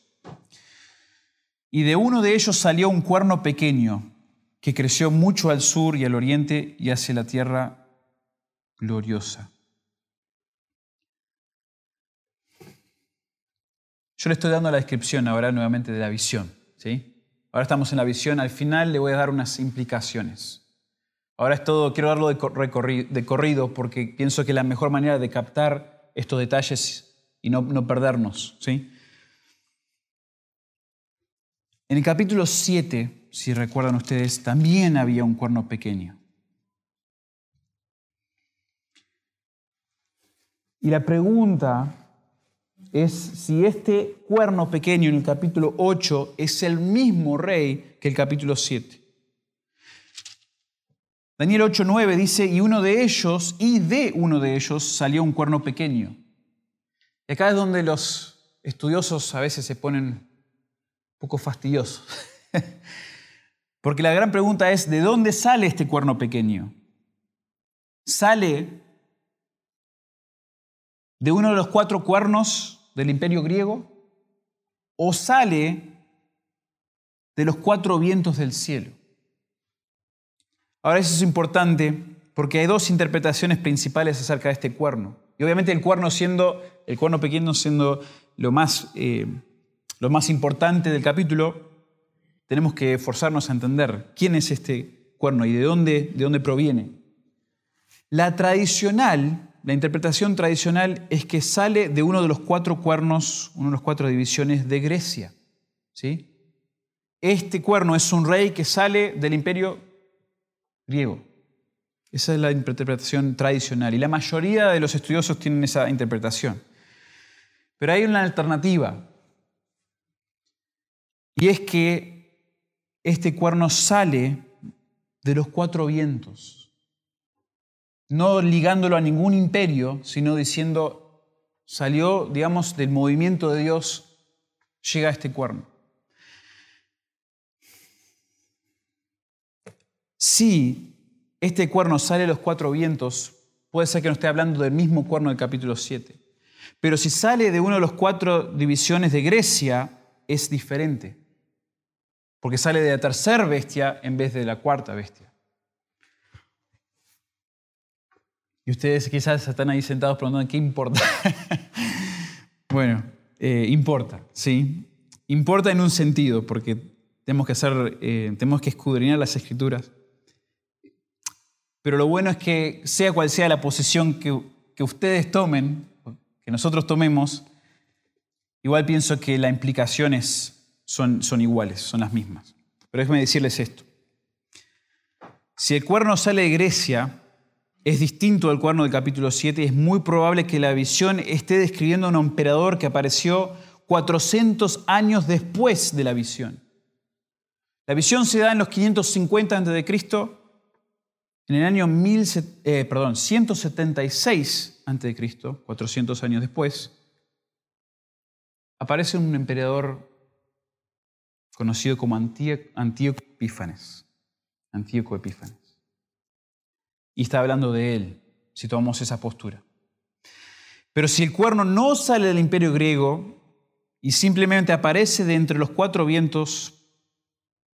Y de uno de ellos salió un cuerno pequeño que creció mucho al sur y al oriente y hacia la tierra gloriosa. Yo le estoy dando la descripción ahora nuevamente de la visión. ¿sí? Ahora estamos en la visión, al final le voy a dar unas implicaciones. Ahora es todo, quiero darlo de, corrido porque pienso que la mejor manera de captar estos detalles y no, no perdernos. ¿sí? En el capítulo 7, si recuerdan ustedes, también había un cuerno pequeño. Y la pregunta es si este cuerno pequeño en el capítulo 8 es el mismo rey que el capítulo 7. Daniel 8:9 dice, y uno de ellos, y de uno de ellos salió un cuerno pequeño. Y acá es donde los estudiosos a veces se ponen un poco fastidiosos. Porque la gran pregunta es, ¿de dónde sale este cuerno pequeño? ¿Sale de uno de los cuatro cuernos del imperio griego? ¿O sale de los cuatro vientos del cielo? Ahora eso es importante porque hay dos interpretaciones principales acerca de este cuerno. Y obviamente el cuerno siendo, el cuerno pequeño siendo lo más, eh, lo más importante del capítulo, tenemos que esforzarnos a entender quién es este cuerno y de dónde, de dónde proviene. La tradicional, la interpretación tradicional es que sale de uno de los cuatro cuernos, una de las cuatro divisiones de Grecia. ¿sí? Este cuerno es un rey que sale del imperio griego. Esa es la interpretación tradicional y la mayoría de los estudiosos tienen esa interpretación. Pero hay una alternativa y es que este cuerno sale de los cuatro vientos, no ligándolo a ningún imperio, sino diciendo, salió, digamos, del movimiento de Dios, llega a este cuerno. Sí este cuerno sale de los cuatro vientos, puede ser que no esté hablando del mismo cuerno del capítulo 7. Pero si sale de una de las cuatro divisiones de Grecia, es diferente. Porque sale de la tercera bestia en vez de la cuarta bestia. Y ustedes quizás están ahí sentados preguntando, ¿qué importa? bueno, eh, importa, ¿sí? Importa en un sentido, porque tenemos que, hacer, eh, tenemos que escudriñar las escrituras. Pero lo bueno es que sea cual sea la posición que, ustedes tomen, que nosotros tomemos, igual pienso que las implicaciones son, son iguales, son las mismas. Pero déjenme decirles esto. Si el cuerno sale de Grecia, es distinto del cuerno del capítulo 7 y es muy probable que la visión esté describiendo a un emperador que apareció 400 años después de la visión. La visión se da en los 550 a.C. En el año eh, perdón, 176 a.C., 400 años después, aparece un emperador conocido como Antíoco Epífanes. Antíoco Epífanes. Y está hablando de él, si tomamos esa postura. Pero si el cuerno no sale del imperio griego y simplemente aparece de entre los cuatro vientos,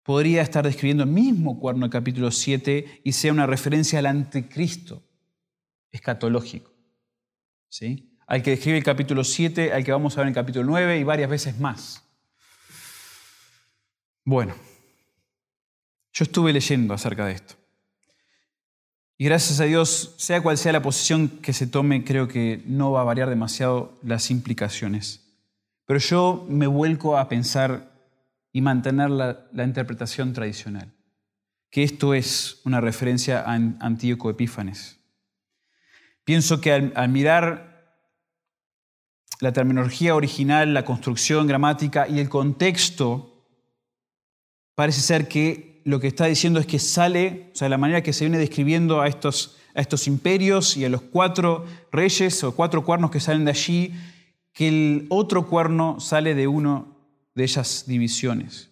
podría estar describiendo el mismo cuerno del capítulo 7 y sea una referencia al anticristo escatológico. ¿sí? Al que describe el capítulo 7, al que vamos a ver en el capítulo 9 y varias veces más. Bueno, yo estuve leyendo acerca de esto. Y gracias a Dios, sea cual sea la posición que se tome, creo que no va a variar demasiado las implicaciones. Pero yo me vuelco a pensar y mantener la, interpretación tradicional, que esto es una referencia a Antíoco Epífanes. Pienso que al, mirar la terminología original, la construcción gramática y el contexto, parece ser que lo que está diciendo es que sale, o sea, la manera que se viene describiendo a estos, a estos imperios y a los cuatro reyes o cuatro cuernos que salen de allí, que el otro cuerno sale de uno de esas divisiones.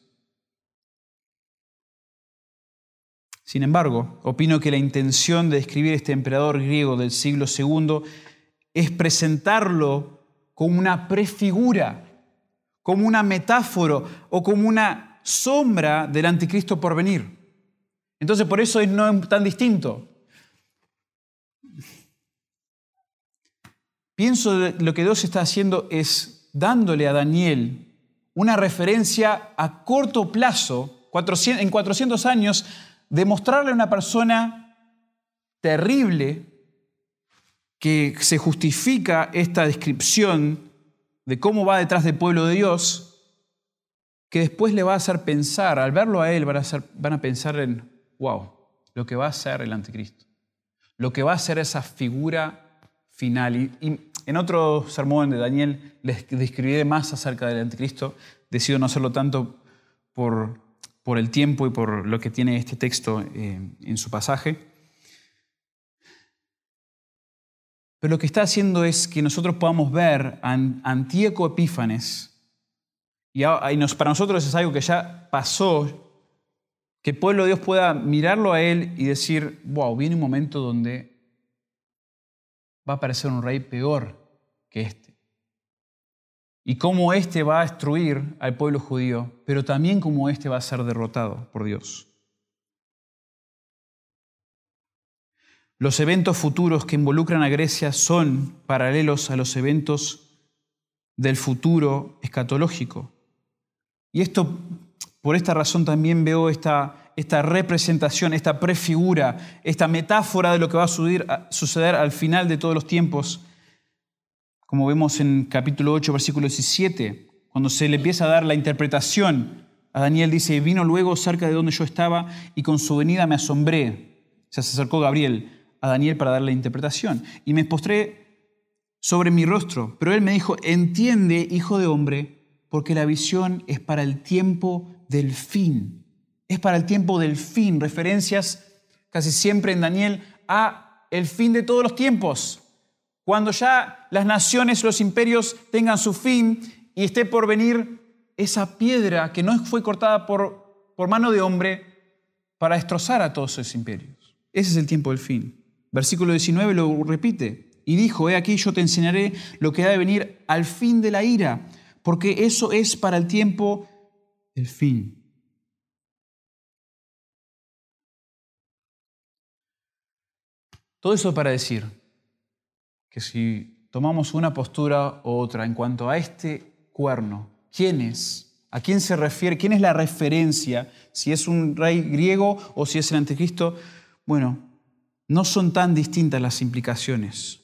Sin embargo, opino que la intención de describir este emperador griego del siglo II es presentarlo como una prefigura, como una metáfora o como una sombra del anticristo por venir. Entonces por eso no es tan distinto. Pienso que lo que Dios está haciendo es dándole a Daniel una referencia a corto plazo, en 400 años, de mostrarle a una persona terrible que se justifica esta descripción de cómo va detrás del pueblo de Dios, que después le va a hacer pensar, al verlo a él, van a, pensar en, wow, lo que va a ser el anticristo, lo que va a ser esa figura final. y en otro sermón de Daniel les describiré más acerca del anticristo. Decido no hacerlo tanto por, por el tiempo y por lo que tiene este texto eh, en su pasaje. Pero lo que está haciendo es que nosotros podamos ver a Antíoco Epífanes y para nosotros es algo que ya pasó, que el pueblo de Dios pueda mirarlo a Él y decir, wow, viene un momento donde va a aparecer un rey peor que este. Y cómo este va a destruir al pueblo judío, pero también cómo este va a ser derrotado por Dios. Los eventos futuros que involucran a Grecia son paralelos a los eventos del futuro escatológico. Y esto, por esta razón también veo esta, esta representación, esta prefigura, esta metáfora de lo que va a suceder, al final de todos los tiempos, como vemos en capítulo 8, versículo 17, cuando se le empieza a dar la interpretación. A Daniel dice, vino luego cerca de donde yo estaba y con su venida me asombré. Se acercó Gabriel a Daniel para darle la interpretación. Y me postré sobre mi rostro, pero él me dijo, entiende, hijo de hombre, porque la visión es para el tiempo del fin. Es para el tiempo del fin. Referencias casi siempre en Daniel a el fin de todos los tiempos. Cuando ya las naciones, los imperios tengan su fin y esté por venir esa piedra que no fue cortada por, por mano de hombre para destrozar a todos esos imperios. Ese es el tiempo del fin. Versículo 19 lo repite. Y dijo, he aquí yo te enseñaré lo que ha de venir al fin de la ira porque eso es para el tiempo del fin. Todo eso para decir que si tomamos una postura u otra en cuanto a este cuerno, ¿quién es? ¿A quién se refiere? ¿Quién es la referencia? Si es un rey griego o si es el anticristo. Bueno, no son tan distintas las implicaciones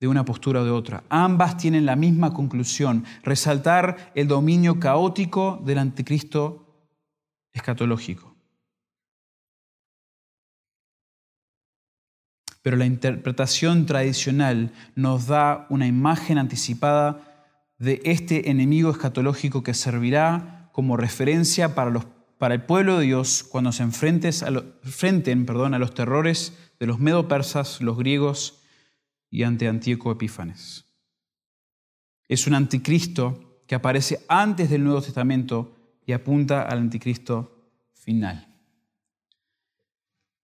de una postura o de otra. Ambas tienen la misma conclusión, resaltar el dominio caótico del anticristo escatológico. Pero la interpretación tradicional nos da una imagen anticipada de este enemigo escatológico que servirá como referencia para, los, el pueblo de Dios cuando se enfrenten a los terrores de los medo-persas, los griegos y ante Antíoco Epífanes. Es un anticristo que aparece antes del Nuevo Testamento y apunta al anticristo final.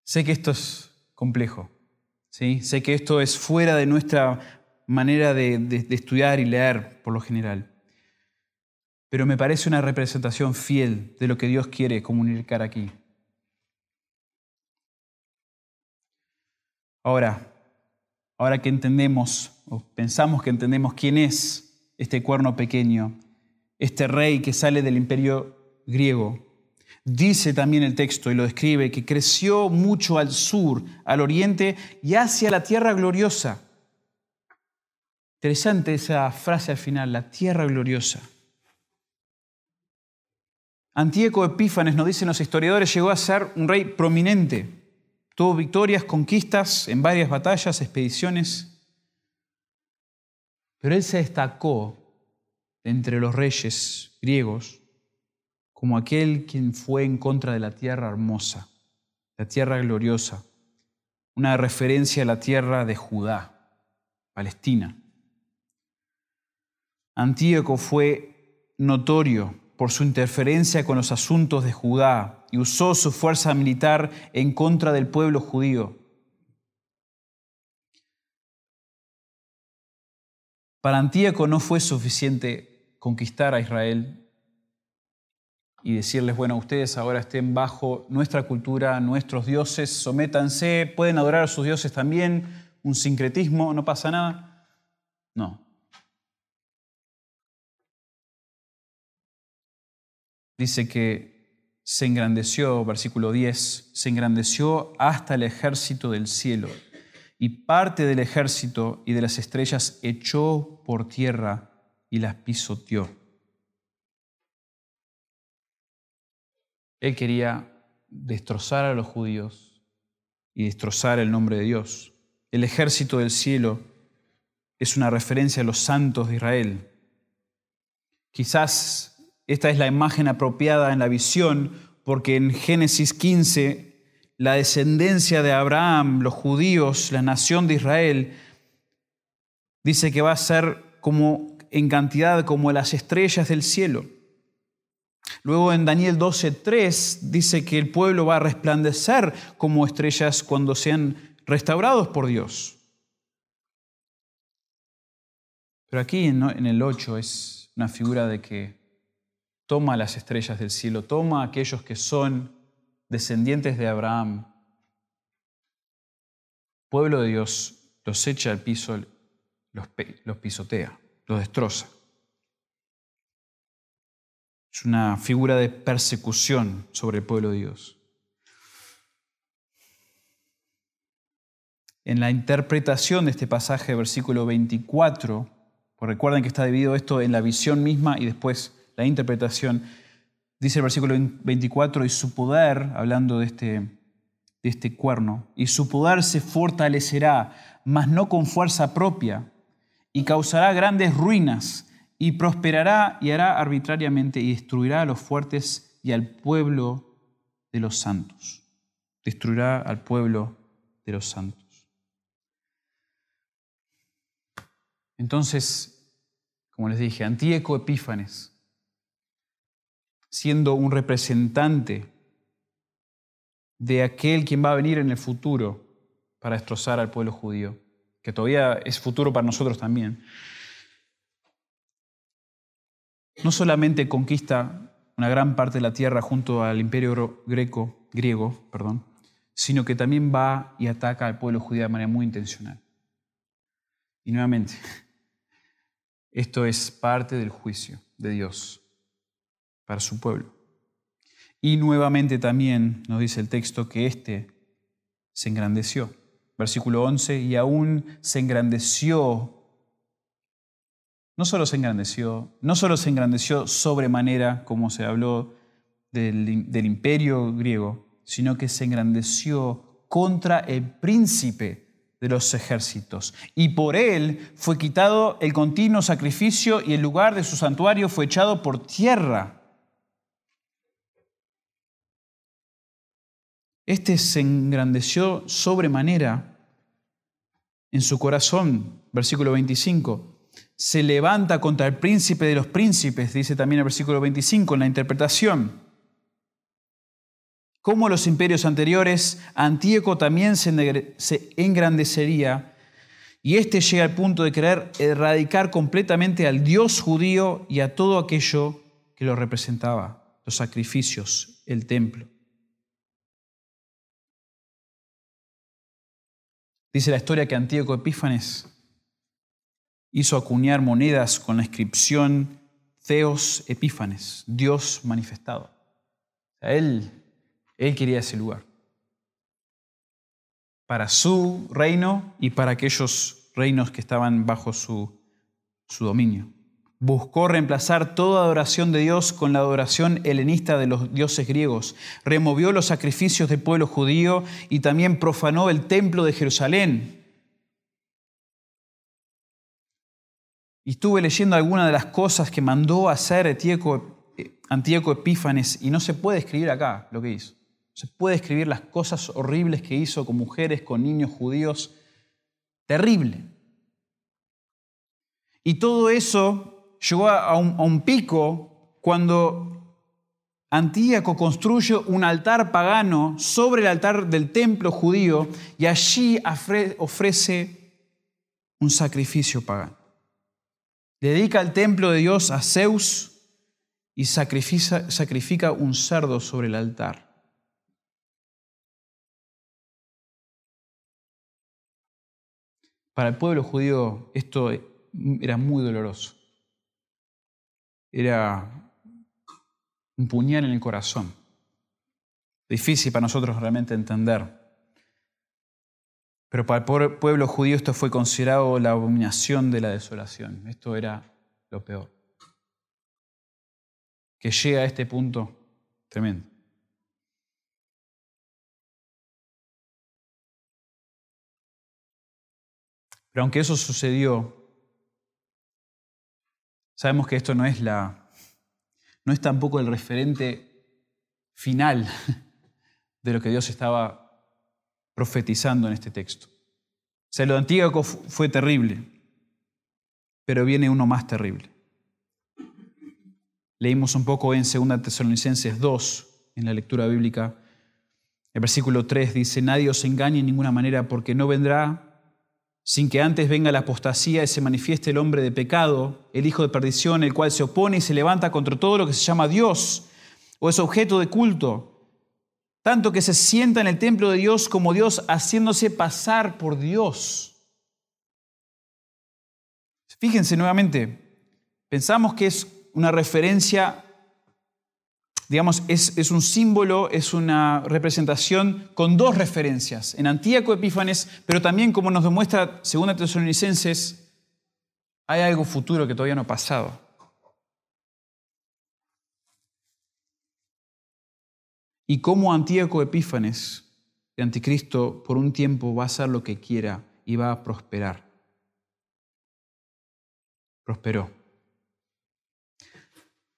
Sé que esto es complejo, ¿sí? sé que esto es fuera de nuestra manera de, de estudiar y leer por lo general, pero me parece una representación fiel de lo que Dios quiere comunicar aquí. Ahora, Ahora que entendemos, o pensamos que entendemos quién es este cuerno pequeño, este rey que sale del imperio griego, dice también el texto y lo describe que creció mucho al sur, al oriente y hacia la tierra gloriosa. Interesante esa frase al final, la tierra gloriosa. Antíoco Epífanes, nos dicen los historiadores, llegó a ser un rey prominente. Tuvo victorias, conquistas en varias batallas, expediciones. Pero él se destacó entre los reyes griegos como aquel quien fue en contra de la tierra hermosa, la tierra gloriosa, una referencia a la tierra de Judá, Palestina. Antíoco fue notorio por su interferencia con los asuntos de Judá y usó su fuerza militar en contra del pueblo judío. Para Antíoco no fue suficiente conquistar a Israel y decirles, bueno, ustedes ahora estén bajo nuestra cultura, nuestros dioses, sométanse, pueden adorar a sus dioses también, un sincretismo, no pasa nada. No, dice que se engrandeció, versículo 10, se engrandeció hasta el ejército del cielo y parte del ejército y de las estrellas echó por tierra y las pisoteó. Él quería destrozar a los judíos y destrozar el nombre de Dios. El ejército del cielo es una referencia a los santos de Israel. Quizás esta es la imagen apropiada en la visión porque en Génesis 15 la descendencia de Abraham, los judíos, la nación de Israel, dice que va a ser como en cantidad como las estrellas del cielo. Luego en Daniel 12:3 dice que el pueblo va a resplandecer como estrellas cuando sean restaurados por Dios. Pero aquí en el 8 es una figura de que toma las estrellas del cielo, toma aquellos que son descendientes de Abraham, pueblo de Dios, los echa al piso, los, los pisotea, los destroza. Es una figura de persecución sobre el pueblo de Dios. En la interpretación de este pasaje, versículo 24, pues recuerden que está dividido esto en la visión misma y después la interpretación, dice el versículo 24, y su poder, hablando de este, de este cuerno, y su poder se fortalecerá, mas no con fuerza propia, y causará grandes ruinas y prosperará y hará arbitrariamente y destruirá a los fuertes y al pueblo de los santos. Destruirá al pueblo de los santos. Entonces, como les dije, Antíoco Epífanes, siendo un representante de aquel quien va a venir en el futuro para destrozar al pueblo judío, que todavía es futuro para nosotros también, no solamente conquista una gran parte de la tierra junto al imperio greco, griego, perdón, sino que también va y ataca al pueblo judío de manera muy intencional. Y nuevamente, esto es parte del juicio de Dios para su pueblo. Y nuevamente también nos dice el texto que éste se engrandeció. Versículo 11, y aún se engrandeció no solo se engrandeció, no solo se engrandeció sobremanera, como se habló del, del imperio griego, sino que se engrandeció contra el príncipe de los ejércitos. Y por él fue quitado el continuo sacrificio y el lugar de su santuario fue echado por tierra. Este se engrandeció sobremanera en su corazón, versículo 25 se levanta contra el príncipe de los príncipes, dice también el versículo 25 en la interpretación. Como los imperios anteriores, Antíoco también se engrandecería y éste llega al punto de querer erradicar completamente al Dios judío y a todo aquello que lo representaba, los sacrificios, el templo. Dice la historia que Antíoco Epífanes hizo acuñar monedas con la inscripción Theos Epífanes, Dios manifestado. él, él quería ese lugar. Para su reino y para aquellos reinos que estaban bajo su, su dominio. Buscó reemplazar toda adoración de Dios con la adoración helenista de los dioses griegos. Removió los sacrificios del pueblo judío y también profanó el templo de Jerusalén Y estuve leyendo algunas de las cosas que mandó hacer Antíoco Epífanes y no se puede escribir acá lo que hizo. Se puede escribir las cosas horribles que hizo con mujeres, con niños judíos. Terrible. Y todo eso llegó a un, pico cuando Antíoco construye un altar pagano sobre el altar del templo judío y allí ofrece un sacrificio pagano dedica el templo de Dios a Zeus y sacrifica un cerdo sobre el altar. Para el pueblo judío esto era muy doloroso. Era un puñal en el corazón. Difícil para nosotros realmente entender. Pero para el pueblo judío esto fue considerado la abominación de la desolación. Esto era lo peor. Que llega a este punto tremendo. Pero aunque eso sucedió, sabemos que esto no es la no es tampoco el referente final de lo que Dios estaba profetizando en este texto. O sea, lo Antíoco fue terrible. Pero viene uno más terrible. Leímos un poco en 2 Tesalonicenses 2, en la lectura bíblica. El versículo 3 dice, nadie os engañe en ninguna manera porque no vendrá sin que antes venga la apostasía y se manifieste el hombre de pecado, el hijo de perdición, el cual se opone y se levanta contra todo lo que se llama Dios o es objeto de culto, tanto que se sienta en el templo de Dios como Dios haciéndose pasar por Dios. Fíjense nuevamente, pensamos que es una referencia digamos, es, un símbolo, es una representación con dos referencias, en Antíaco Epífanes, pero también como nos demuestra Segunda Tesalonicenses, hay algo futuro que todavía no ha pasado. Y como Antíaco Epífanes, de Anticristo, por un tiempo va a hacer lo que quiera y va a prosperar. Prosperó.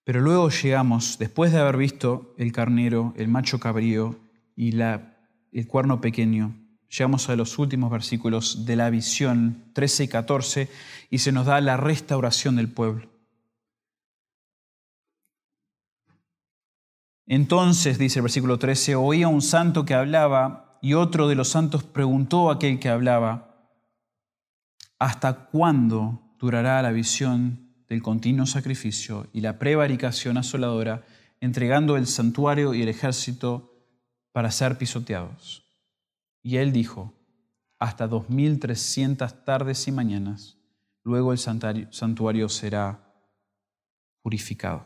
Pero luego llegamos, después de haber visto el carnero, el macho cabrío y la, el cuerno pequeño, llegamos a los últimos versículos de la visión 13 y 14 y se nos da la restauración del pueblo. Entonces, dice el versículo 13, oía un santo que hablaba y otro de los santos preguntó a aquel que hablaba, ¿hasta cuándo durará la visión del continuo sacrificio y la prevaricación asoladora, entregando el santuario y el ejército para ser pisoteados. Y él dijo, hasta 2300 tardes y mañanas, luego el santuario será purificado.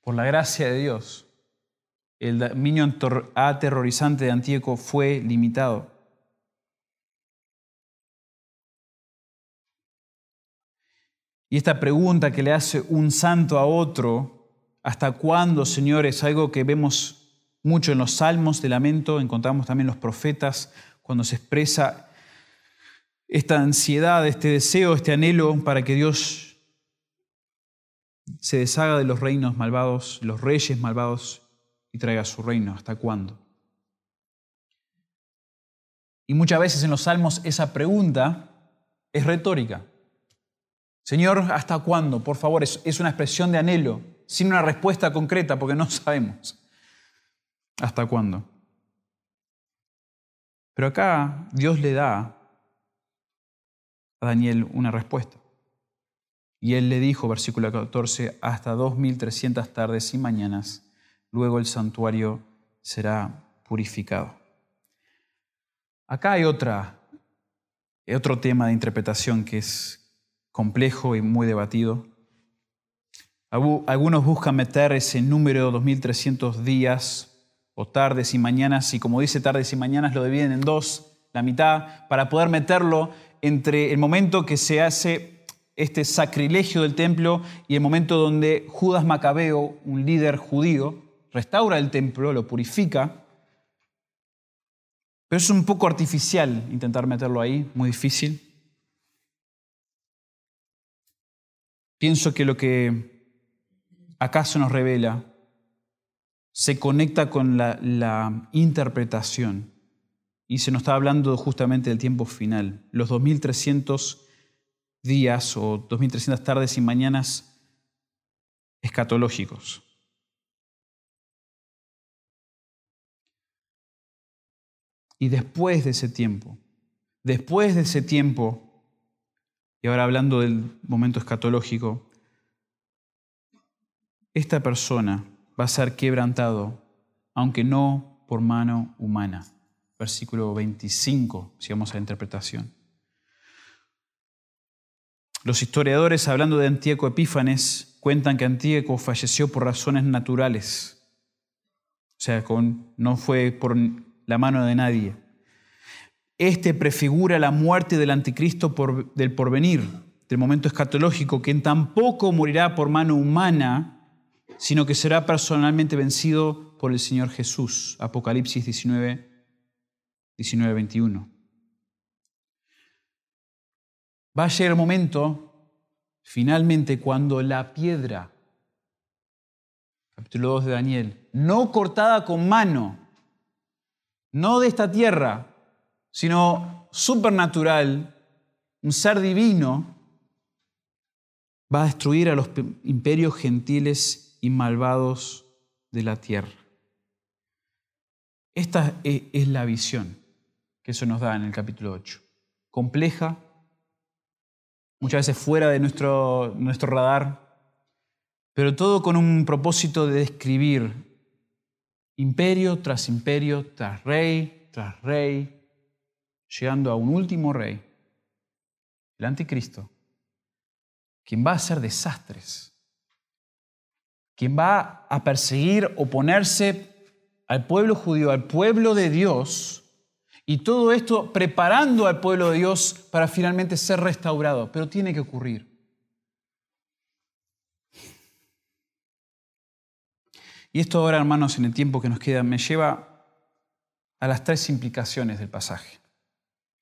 Por la gracia de Dios, el dominio aterrorizante de Antíoco fue limitado. Y esta pregunta que le hace un santo a otro, ¿hasta cuándo, Señor? Es algo que vemos mucho en los salmos de lamento, encontramos también los profetas cuando se expresa esta ansiedad, este deseo, este anhelo para que Dios se deshaga de los reinos malvados, los reyes malvados y traiga su reino. ¿Hasta cuándo? Y muchas veces en los salmos esa pregunta es retórica. Señor, ¿hasta cuándo? Por favor, es, una expresión de anhelo, sin una respuesta concreta, porque no sabemos. ¿Hasta cuándo? Pero acá Dios le da a Daniel una respuesta. Y él le dijo, versículo 14, hasta 2300 tardes y mañanas, luego el santuario será purificado. Acá hay otro tema de interpretación que es, complejo y muy debatido. Algunos buscan meter ese número 2300 días o tardes y mañanas, y como dice tardes y mañanas, lo dividen en dos, la mitad, para poder meterlo entre el momento que se hace este sacrilegio del templo y el momento donde Judas Macabeo, un líder judío, restaura el templo, lo purifica. Pero es un poco artificial intentar meterlo ahí, muy difícil. Pienso que lo que acaso nos revela se conecta con la, interpretación y se nos está hablando justamente del tiempo final, los 2300 días o 2300 tardes y mañanas escatológicos. Y después de ese tiempo, después de ese tiempo, y ahora hablando del momento escatológico, esta persona va a ser quebrantado, aunque no por mano humana. Versículo 25, si vamos a la interpretación. Los historiadores, hablando de Antíoco Epífanes, cuentan que Antíoco falleció por razones naturales. O sea, no fue por la mano de nadie. Este prefigura la muerte del anticristo del porvenir, del momento escatológico, quien tampoco morirá por mano humana, sino que será personalmente vencido por el Señor Jesús. Apocalipsis 19, 19 21. Va a llegar el momento, finalmente, cuando la piedra, capítulo 2 de Daniel, no cortada con mano, no de esta tierra, sino supernatural, un ser divino, va a destruir a los imperios gentiles y malvados de la tierra. Esta e, es la visión que eso nos da en el capítulo 8. Compleja, muchas veces fuera de nuestro, nuestro radar, pero todo con un propósito de describir imperio tras imperio, tras rey, tras rey, llegando a un último rey, el anticristo, quien va a hacer desastres, quien va a perseguir, oponerse al pueblo judío, al pueblo de Dios, y todo esto preparando al pueblo de Dios para finalmente ser restaurado, pero tiene que ocurrir. Y esto ahora, hermanos, en el tiempo que nos queda, me lleva a las tres implicaciones del pasaje.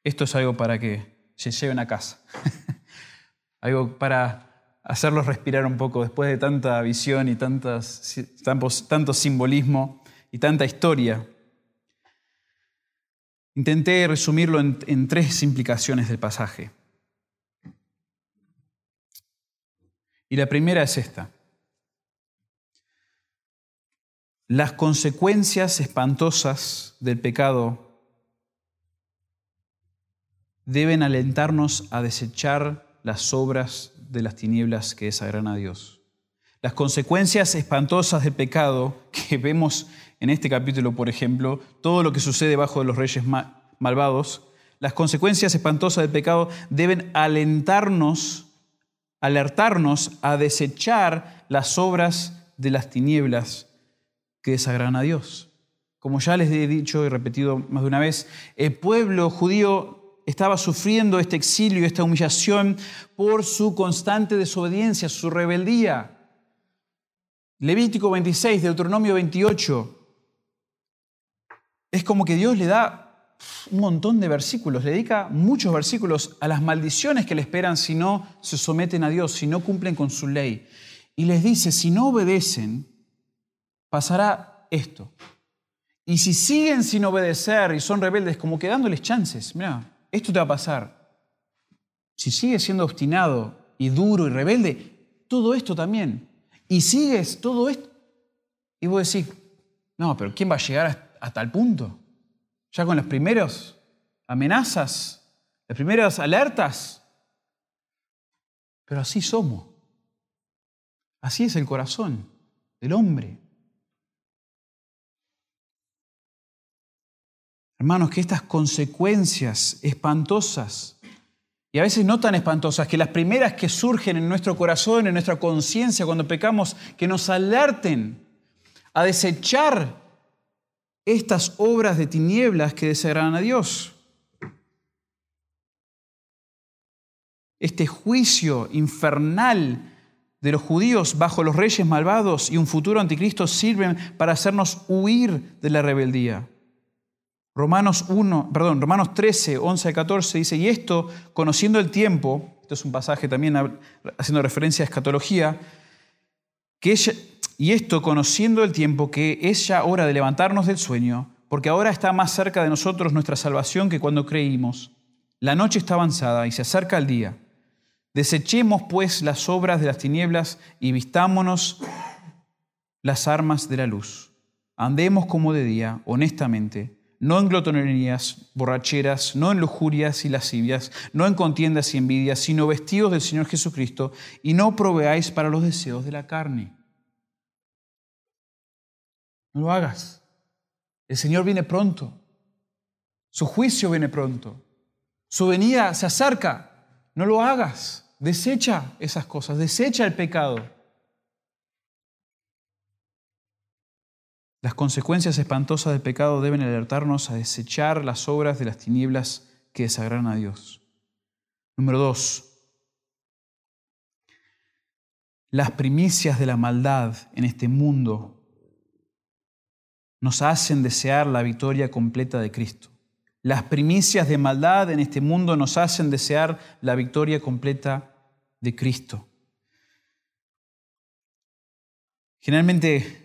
Esto es algo para que se lleven a casa, algo para hacerlos respirar un poco después de tanta visión y tantas, tanto simbolismo y tanta historia. Intenté resumirlo en, en tres implicaciones del pasaje. Y la primera es esta. Las consecuencias espantosas del pecado deben alentarnos a desechar las obras de las tinieblas que desagran a Dios. Las consecuencias espantosas del pecado que vemos en este capítulo, por ejemplo, todo lo que sucede bajo los reyes malvados, las consecuencias espantosas del pecado deben alentarnos, alertarnos a desechar las obras de las tinieblas que desagran a Dios. Como ya les he dicho y repetido más de una vez, el pueblo judío estaba sufriendo este exilio, esta humillación por su constante desobediencia, su rebeldía. Levítico 26, Deuteronomio 28, es como que Dios le da un montón de versículos, le dedica muchos versículos a las maldiciones que le esperan si no se someten a Dios, si no cumplen con su ley. Y les dice, si no obedecen, pasará esto. Y si siguen sin obedecer y son rebeldes, como que dándoles chances, mira, esto te va a pasar. Si sigues siendo obstinado y duro y rebelde, todo esto también. Y sigues todo esto. Y vos decís, no, pero ¿quién va a llegar a a tal punto. Ya con las primeras amenazas, las primeras alertas. Pero así somos. Así es el corazón del hombre. Hermanos, que estas consecuencias espantosas, y a veces no tan espantosas, que las primeras que surgen en nuestro corazón, en nuestra conciencia cuando pecamos, que nos alerten a desechar estas obras de tinieblas que desearán a Dios. Este juicio infernal de los judíos bajo los reyes malvados y un futuro anticristo sirven para hacernos huir de la rebeldía. Romanos 1, perdón, Romanos 13, 11 a 14 dice, y esto, conociendo el tiempo, esto es un pasaje también haciendo referencia a escatología, que ella, y esto conociendo el tiempo que es ya hora de levantarnos del sueño, porque ahora está más cerca de nosotros nuestra salvación que cuando creímos. La noche está avanzada y se acerca el día. Desechemos pues las obras de las tinieblas y vistámonos las armas de la luz. Andemos como de día, honestamente, no en glotonerías, borracheras, no en lujurias y lascivias, no en contiendas y envidias, sino vestidos del Señor Jesucristo, y no proveáis para los deseos de la carne no lo hagas. El Señor viene pronto. Su juicio viene pronto. Su venida se acerca. No lo hagas. Desecha esas cosas. Desecha el pecado. Las consecuencias espantosas del pecado deben alertarnos a desechar las obras de las tinieblas que desagran a Dios. Número dos. Las primicias de la maldad en este mundo nos hacen desear la victoria completa de Cristo. Las primicias de maldad en este mundo nos hacen desear la victoria completa de Cristo. Generalmente,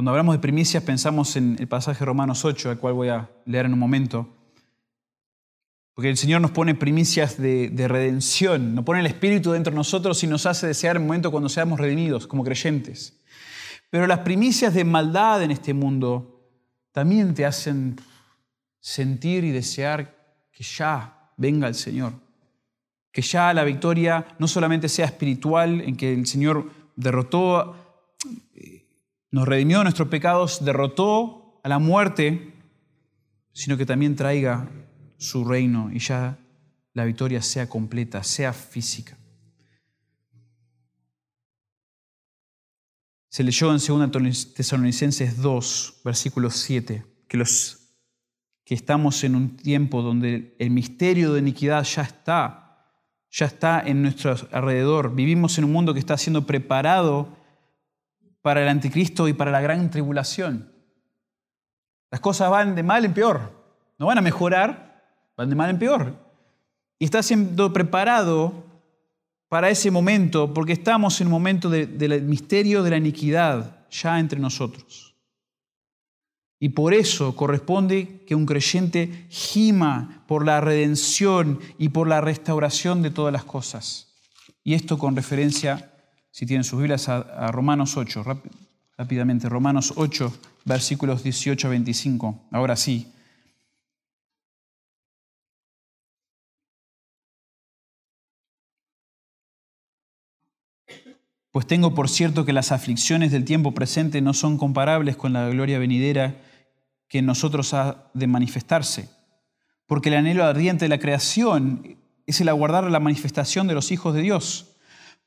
cuando hablamos de primicias, pensamos en el pasaje Romanos 8, al cual voy a leer en un momento, Porque el Señor nos pone primicias de, de, redención, nos pone el Espíritu dentro de nosotros y nos hace desear el momento cuando seamos redimidos como creyentes. Pero las primicias de maldad en este mundo también te hacen sentir y desear que ya venga el Señor. Que ya la victoria no solamente sea espiritual, en que el Señor derrotó, eh, nos redimió de nuestros pecados, derrotó a la muerte, sino que también traiga su reino y ya la victoria sea completa, sea física. Se leyó en 2 Tesalonicenses 2, versículo 7, que, los, que estamos en un tiempo donde el misterio de iniquidad ya está, ya está en nuestro alrededor. Vivimos en un mundo que está siendo preparado para el anticristo y para la gran tribulación. Las cosas van de mal en peor, no van a mejorar, van de mal en peor. Y está siendo preparado para ese momento, porque estamos en un momento del misterio de la iniquidad ya entre nosotros. Y por eso corresponde que un creyente gima por la redención y por la restauración de todas las cosas. Y esto con referencia, si tienen sus Biblias, a, Romanos 8, rápidamente, Romanos 8, versículos 18 a 25. Ahora sí, Pues tengo por cierto que las aflicciones del tiempo presente no son comparables con la gloria venidera que en nosotros ha de manifestarse. Porque el anhelo ardiente de la creación es el aguardar la manifestación de los hijos de Dios.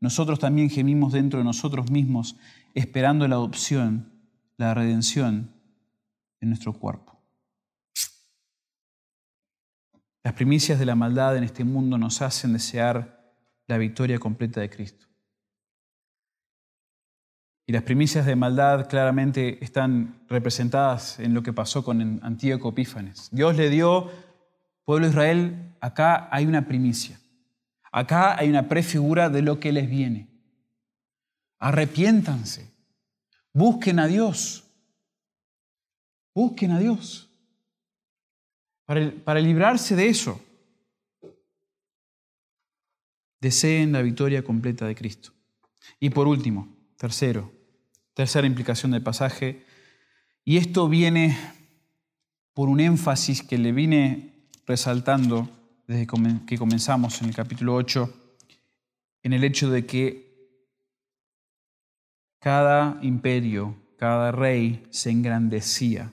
nosotros también gemimos dentro de nosotros mismos, esperando la adopción, la redención en nuestro cuerpo. Las primicias de la maldad en este mundo nos hacen desear la victoria completa de Cristo. Y las primicias de maldad claramente están representadas en lo que pasó con Antíoco Epífanes. Dios le dio, pueblo de Israel, acá hay una primicia. Acá hay una prefigura de lo que les viene. Arrepiéntanse. Busquen a Dios. Busquen a Dios. Para, para librarse de eso, deseen la victoria completa de Cristo. Y por último, tercero, Tercera implicación del pasaje. Y esto viene por un énfasis que le vine resaltando desde que comenzamos en el capítulo 8, en el hecho de que cada imperio, cada rey se engrandecía.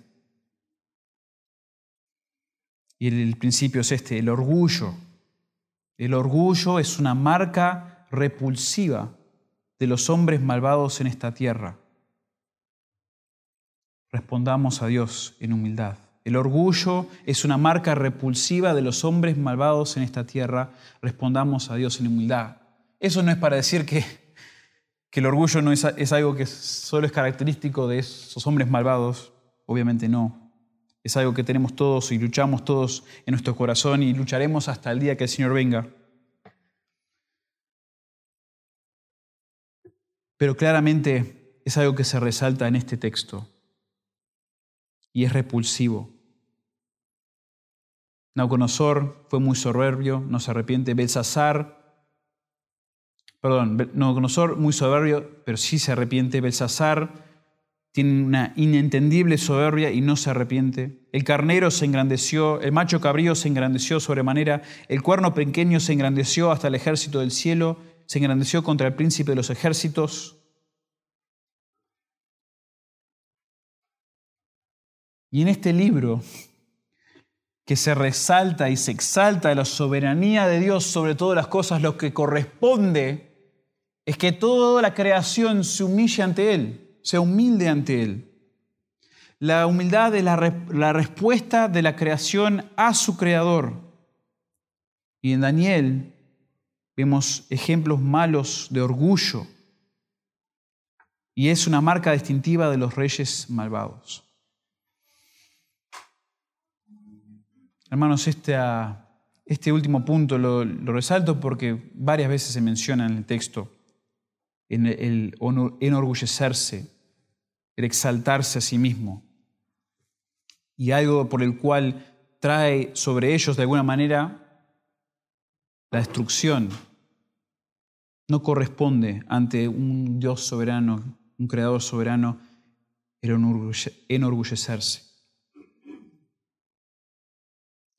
Y el principio es este, el orgullo. El orgullo es una marca repulsiva de los hombres malvados en esta tierra respondamos a Dios en humildad. El orgullo es una marca repulsiva de los hombres malvados en esta tierra. Respondamos a Dios en humildad. Eso no es para decir que, que el orgullo no es, es algo que solo es característico de esos hombres malvados. Obviamente no. Es algo que tenemos todos y luchamos todos en nuestro corazón y lucharemos hasta el día que el Señor venga. Pero claramente es algo que se resalta en este texto y es repulsivo. Nauconosor fue muy soberbio, no se arrepiente. Belsasar, perdón, Nauconosor muy soberbio, pero sí se arrepiente. Belsasar tiene una inentendible soberbia y no se arrepiente. El carnero se engrandeció, el macho cabrío se engrandeció sobremanera, el cuerno pequeño se engrandeció hasta el ejército del cielo, se engrandeció contra el príncipe de los ejércitos. Y en este libro, que se resalta y se exalta la soberanía de Dios sobre todas las cosas, lo que corresponde es que toda la creación se humille ante Él, se humilde ante Él. La humildad es la respuesta de la creación a su creador. Y en Daniel vemos ejemplos malos de orgullo. Y es una marca distintiva de los reyes malvados. Hermanos, este, este último punto lo, resalto porque varias veces se menciona en el texto en el enorgullecerse, el exaltarse a sí mismo. Y algo por el cual trae sobre ellos de alguna manera la destrucción. No corresponde ante un Dios soberano, un creador soberano, el enorgullecerse.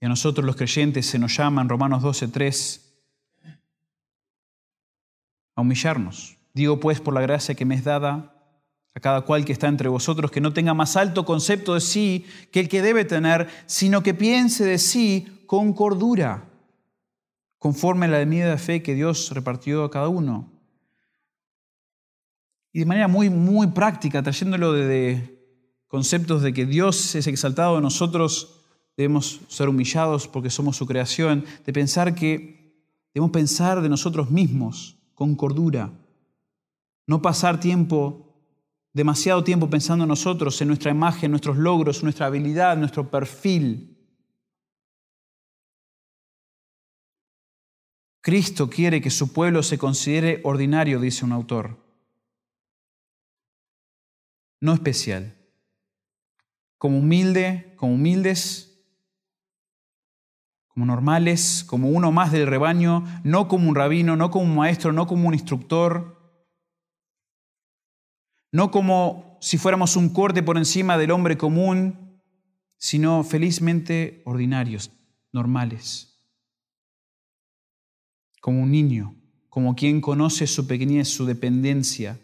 Y a nosotros los creyentes se nos llama en Romanos 12:3 a humillarnos. Digo pues por la gracia que me es dada a cada cual que está entre vosotros, que no tenga más alto concepto de sí que el que debe tener, sino que piense de sí con cordura, conforme a la medida de fe que Dios repartió a cada uno. Y de manera muy, muy práctica, trayéndolo de conceptos de que Dios es exaltado, nosotros debemos ser humillados porque somos su creación, de pensar que debemos pensar de nosotros mismos con cordura. No pasar tiempo, demasiado tiempo pensando en nosotros, en nuestra imagen, nuestros logros, nuestra habilidad, nuestro perfil. Cristo quiere que su pueblo se considere ordinario, dice un autor, no especial, como humilde, como humildes, como normales, como uno más del rebaño, no como un rabino, no como un maestro, no como un instructor, no como si fuéramos un corte por encima del hombre común, sino felizmente ordinarios, normales, como un niño, como quien conoce su pequeñez, su dependencia.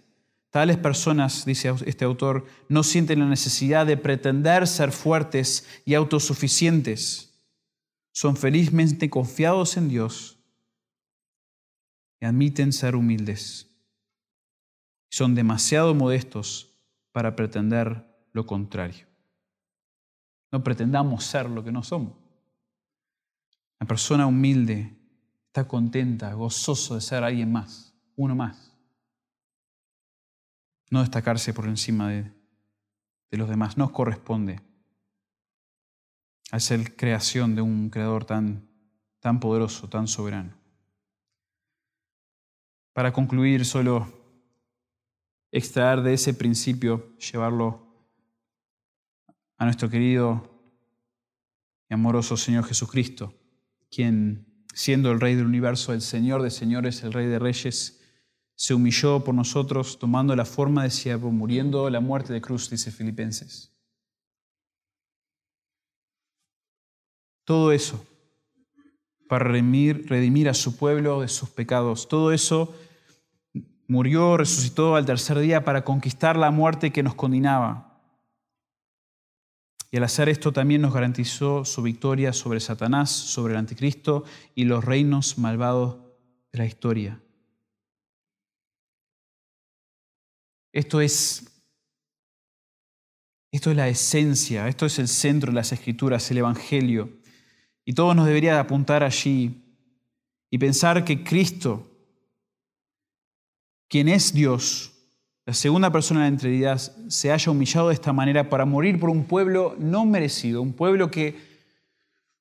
Tales personas, dice este autor, no sienten la necesidad de pretender ser fuertes y autosuficientes. Son felizmente confiados en Dios y admiten ser humildes son demasiado modestos para pretender lo contrario. No pretendamos ser lo que no somos. La persona humilde está contenta, gozoso de ser alguien más, uno más. No destacarse por encima de, de los demás. Nos corresponde a ser creación de un creador tan, tan poderoso, tan soberano. Para concluir, solo extraer de ese principio, llevarlo a nuestro querido y amoroso Señor Jesucristo, quien, siendo el Rey del universo, el Señor de señores, el Rey de reyes, se humilló por nosotros tomando la forma de siervo, muriendo la muerte de cruz, dice Filipenses. Todo eso para redimir, a su pueblo de sus pecados. Todo eso Murió, resucitó al tercer día para conquistar la muerte que nos condenaba. Y al hacer esto también nos garantizó su victoria sobre Satanás, sobre el anticristo y los reinos malvados de la historia. Esto es, esto es la esencia, esto es el centro de las escrituras, el Evangelio. Y todo nos debería apuntar allí y pensar que Cristo quien es Dios, la segunda persona de la Trinidad, se haya humillado de esta manera para morir por un pueblo no merecido, un pueblo que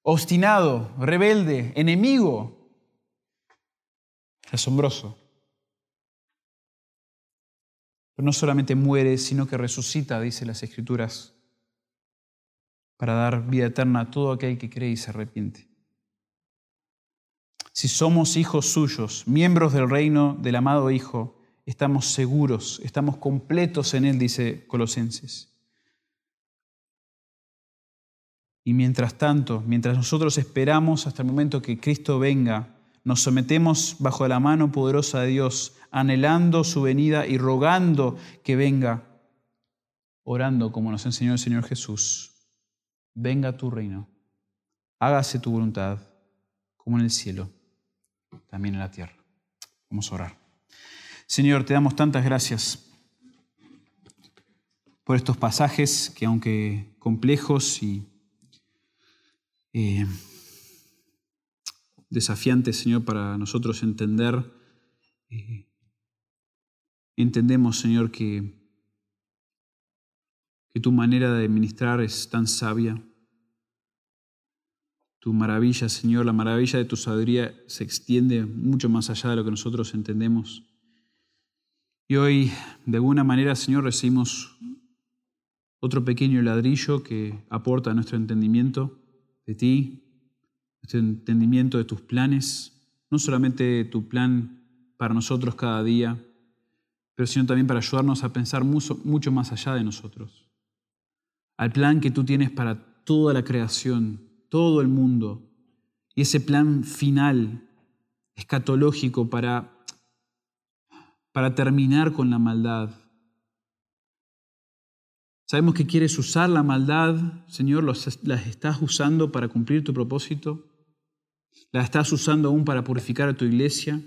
obstinado, rebelde, enemigo. Asombroso. Pero no solamente muere, sino que resucita, dice las Escrituras, para dar vida eterna a todo aquel que cree y se arrepiente. Si somos hijos suyos, miembros del reino del amado Hijo, estamos seguros, estamos completos en Él, dice Colosenses. Y mientras tanto, mientras nosotros esperamos hasta el momento que Cristo venga, nos sometemos bajo la mano poderosa de Dios, anhelando su venida y rogando que venga, orando como nos enseñó el Señor Jesús. Venga tu reino, hágase tu voluntad, como en el cielo, también en la tierra. Vamos a orar. Señor, te damos tantas gracias por estos pasajes que aunque complejos y eh, desafiante, Señor, para nosotros entender. Eh, entendemos, Señor, que, que tu manera de ministrar es tan sabia. Tu maravilla, Señor, la maravilla de tu sabiduría se extiende mucho más allá de lo que nosotros entendemos. Y hoy, de alguna manera, Señor, recibimos otro pequeño ladrillo que aporta a nuestro entendimiento de ti, nuestro entendimiento de tus planes, no solamente tu plan para nosotros cada día, pero sino también para ayudarnos a pensar mucho, mucho más allá de nosotros, al plan que tú tienes para toda la creación, todo el mundo, y ese plan final, escatológico, para, para terminar con la maldad. Sabemos que quieres usar la maldad, Señor, las estás usando para cumplir tu propósito, la estás usando aún para purificar a tu iglesia,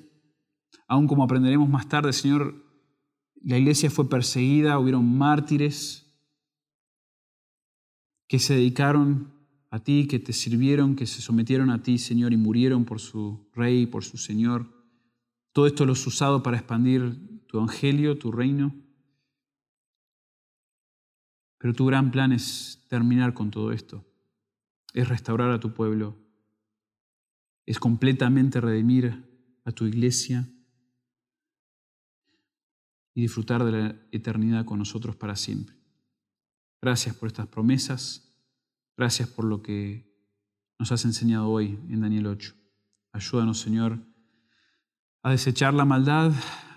aún como aprenderemos más tarde, Señor, la iglesia fue perseguida, hubieron mártires que se dedicaron a ti, que te sirvieron, que se sometieron a ti, Señor, y murieron por su Rey, por su Señor. Todo esto lo has usado para expandir tu evangelio, tu reino. Pero tu gran plan es terminar con todo esto. Es restaurar a tu pueblo. Es completamente redimir a tu iglesia y disfrutar de la eternidad con nosotros para siempre. Gracias por estas promesas. Gracias por lo que nos has enseñado hoy en Daniel 8. Ayúdanos, Señor, a desechar la maldad.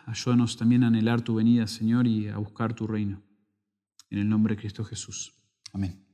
Ayúdanos también a anhelar tu venida, Señor, y a buscar tu reino. En el nombre de Cristo Jesús. Amén.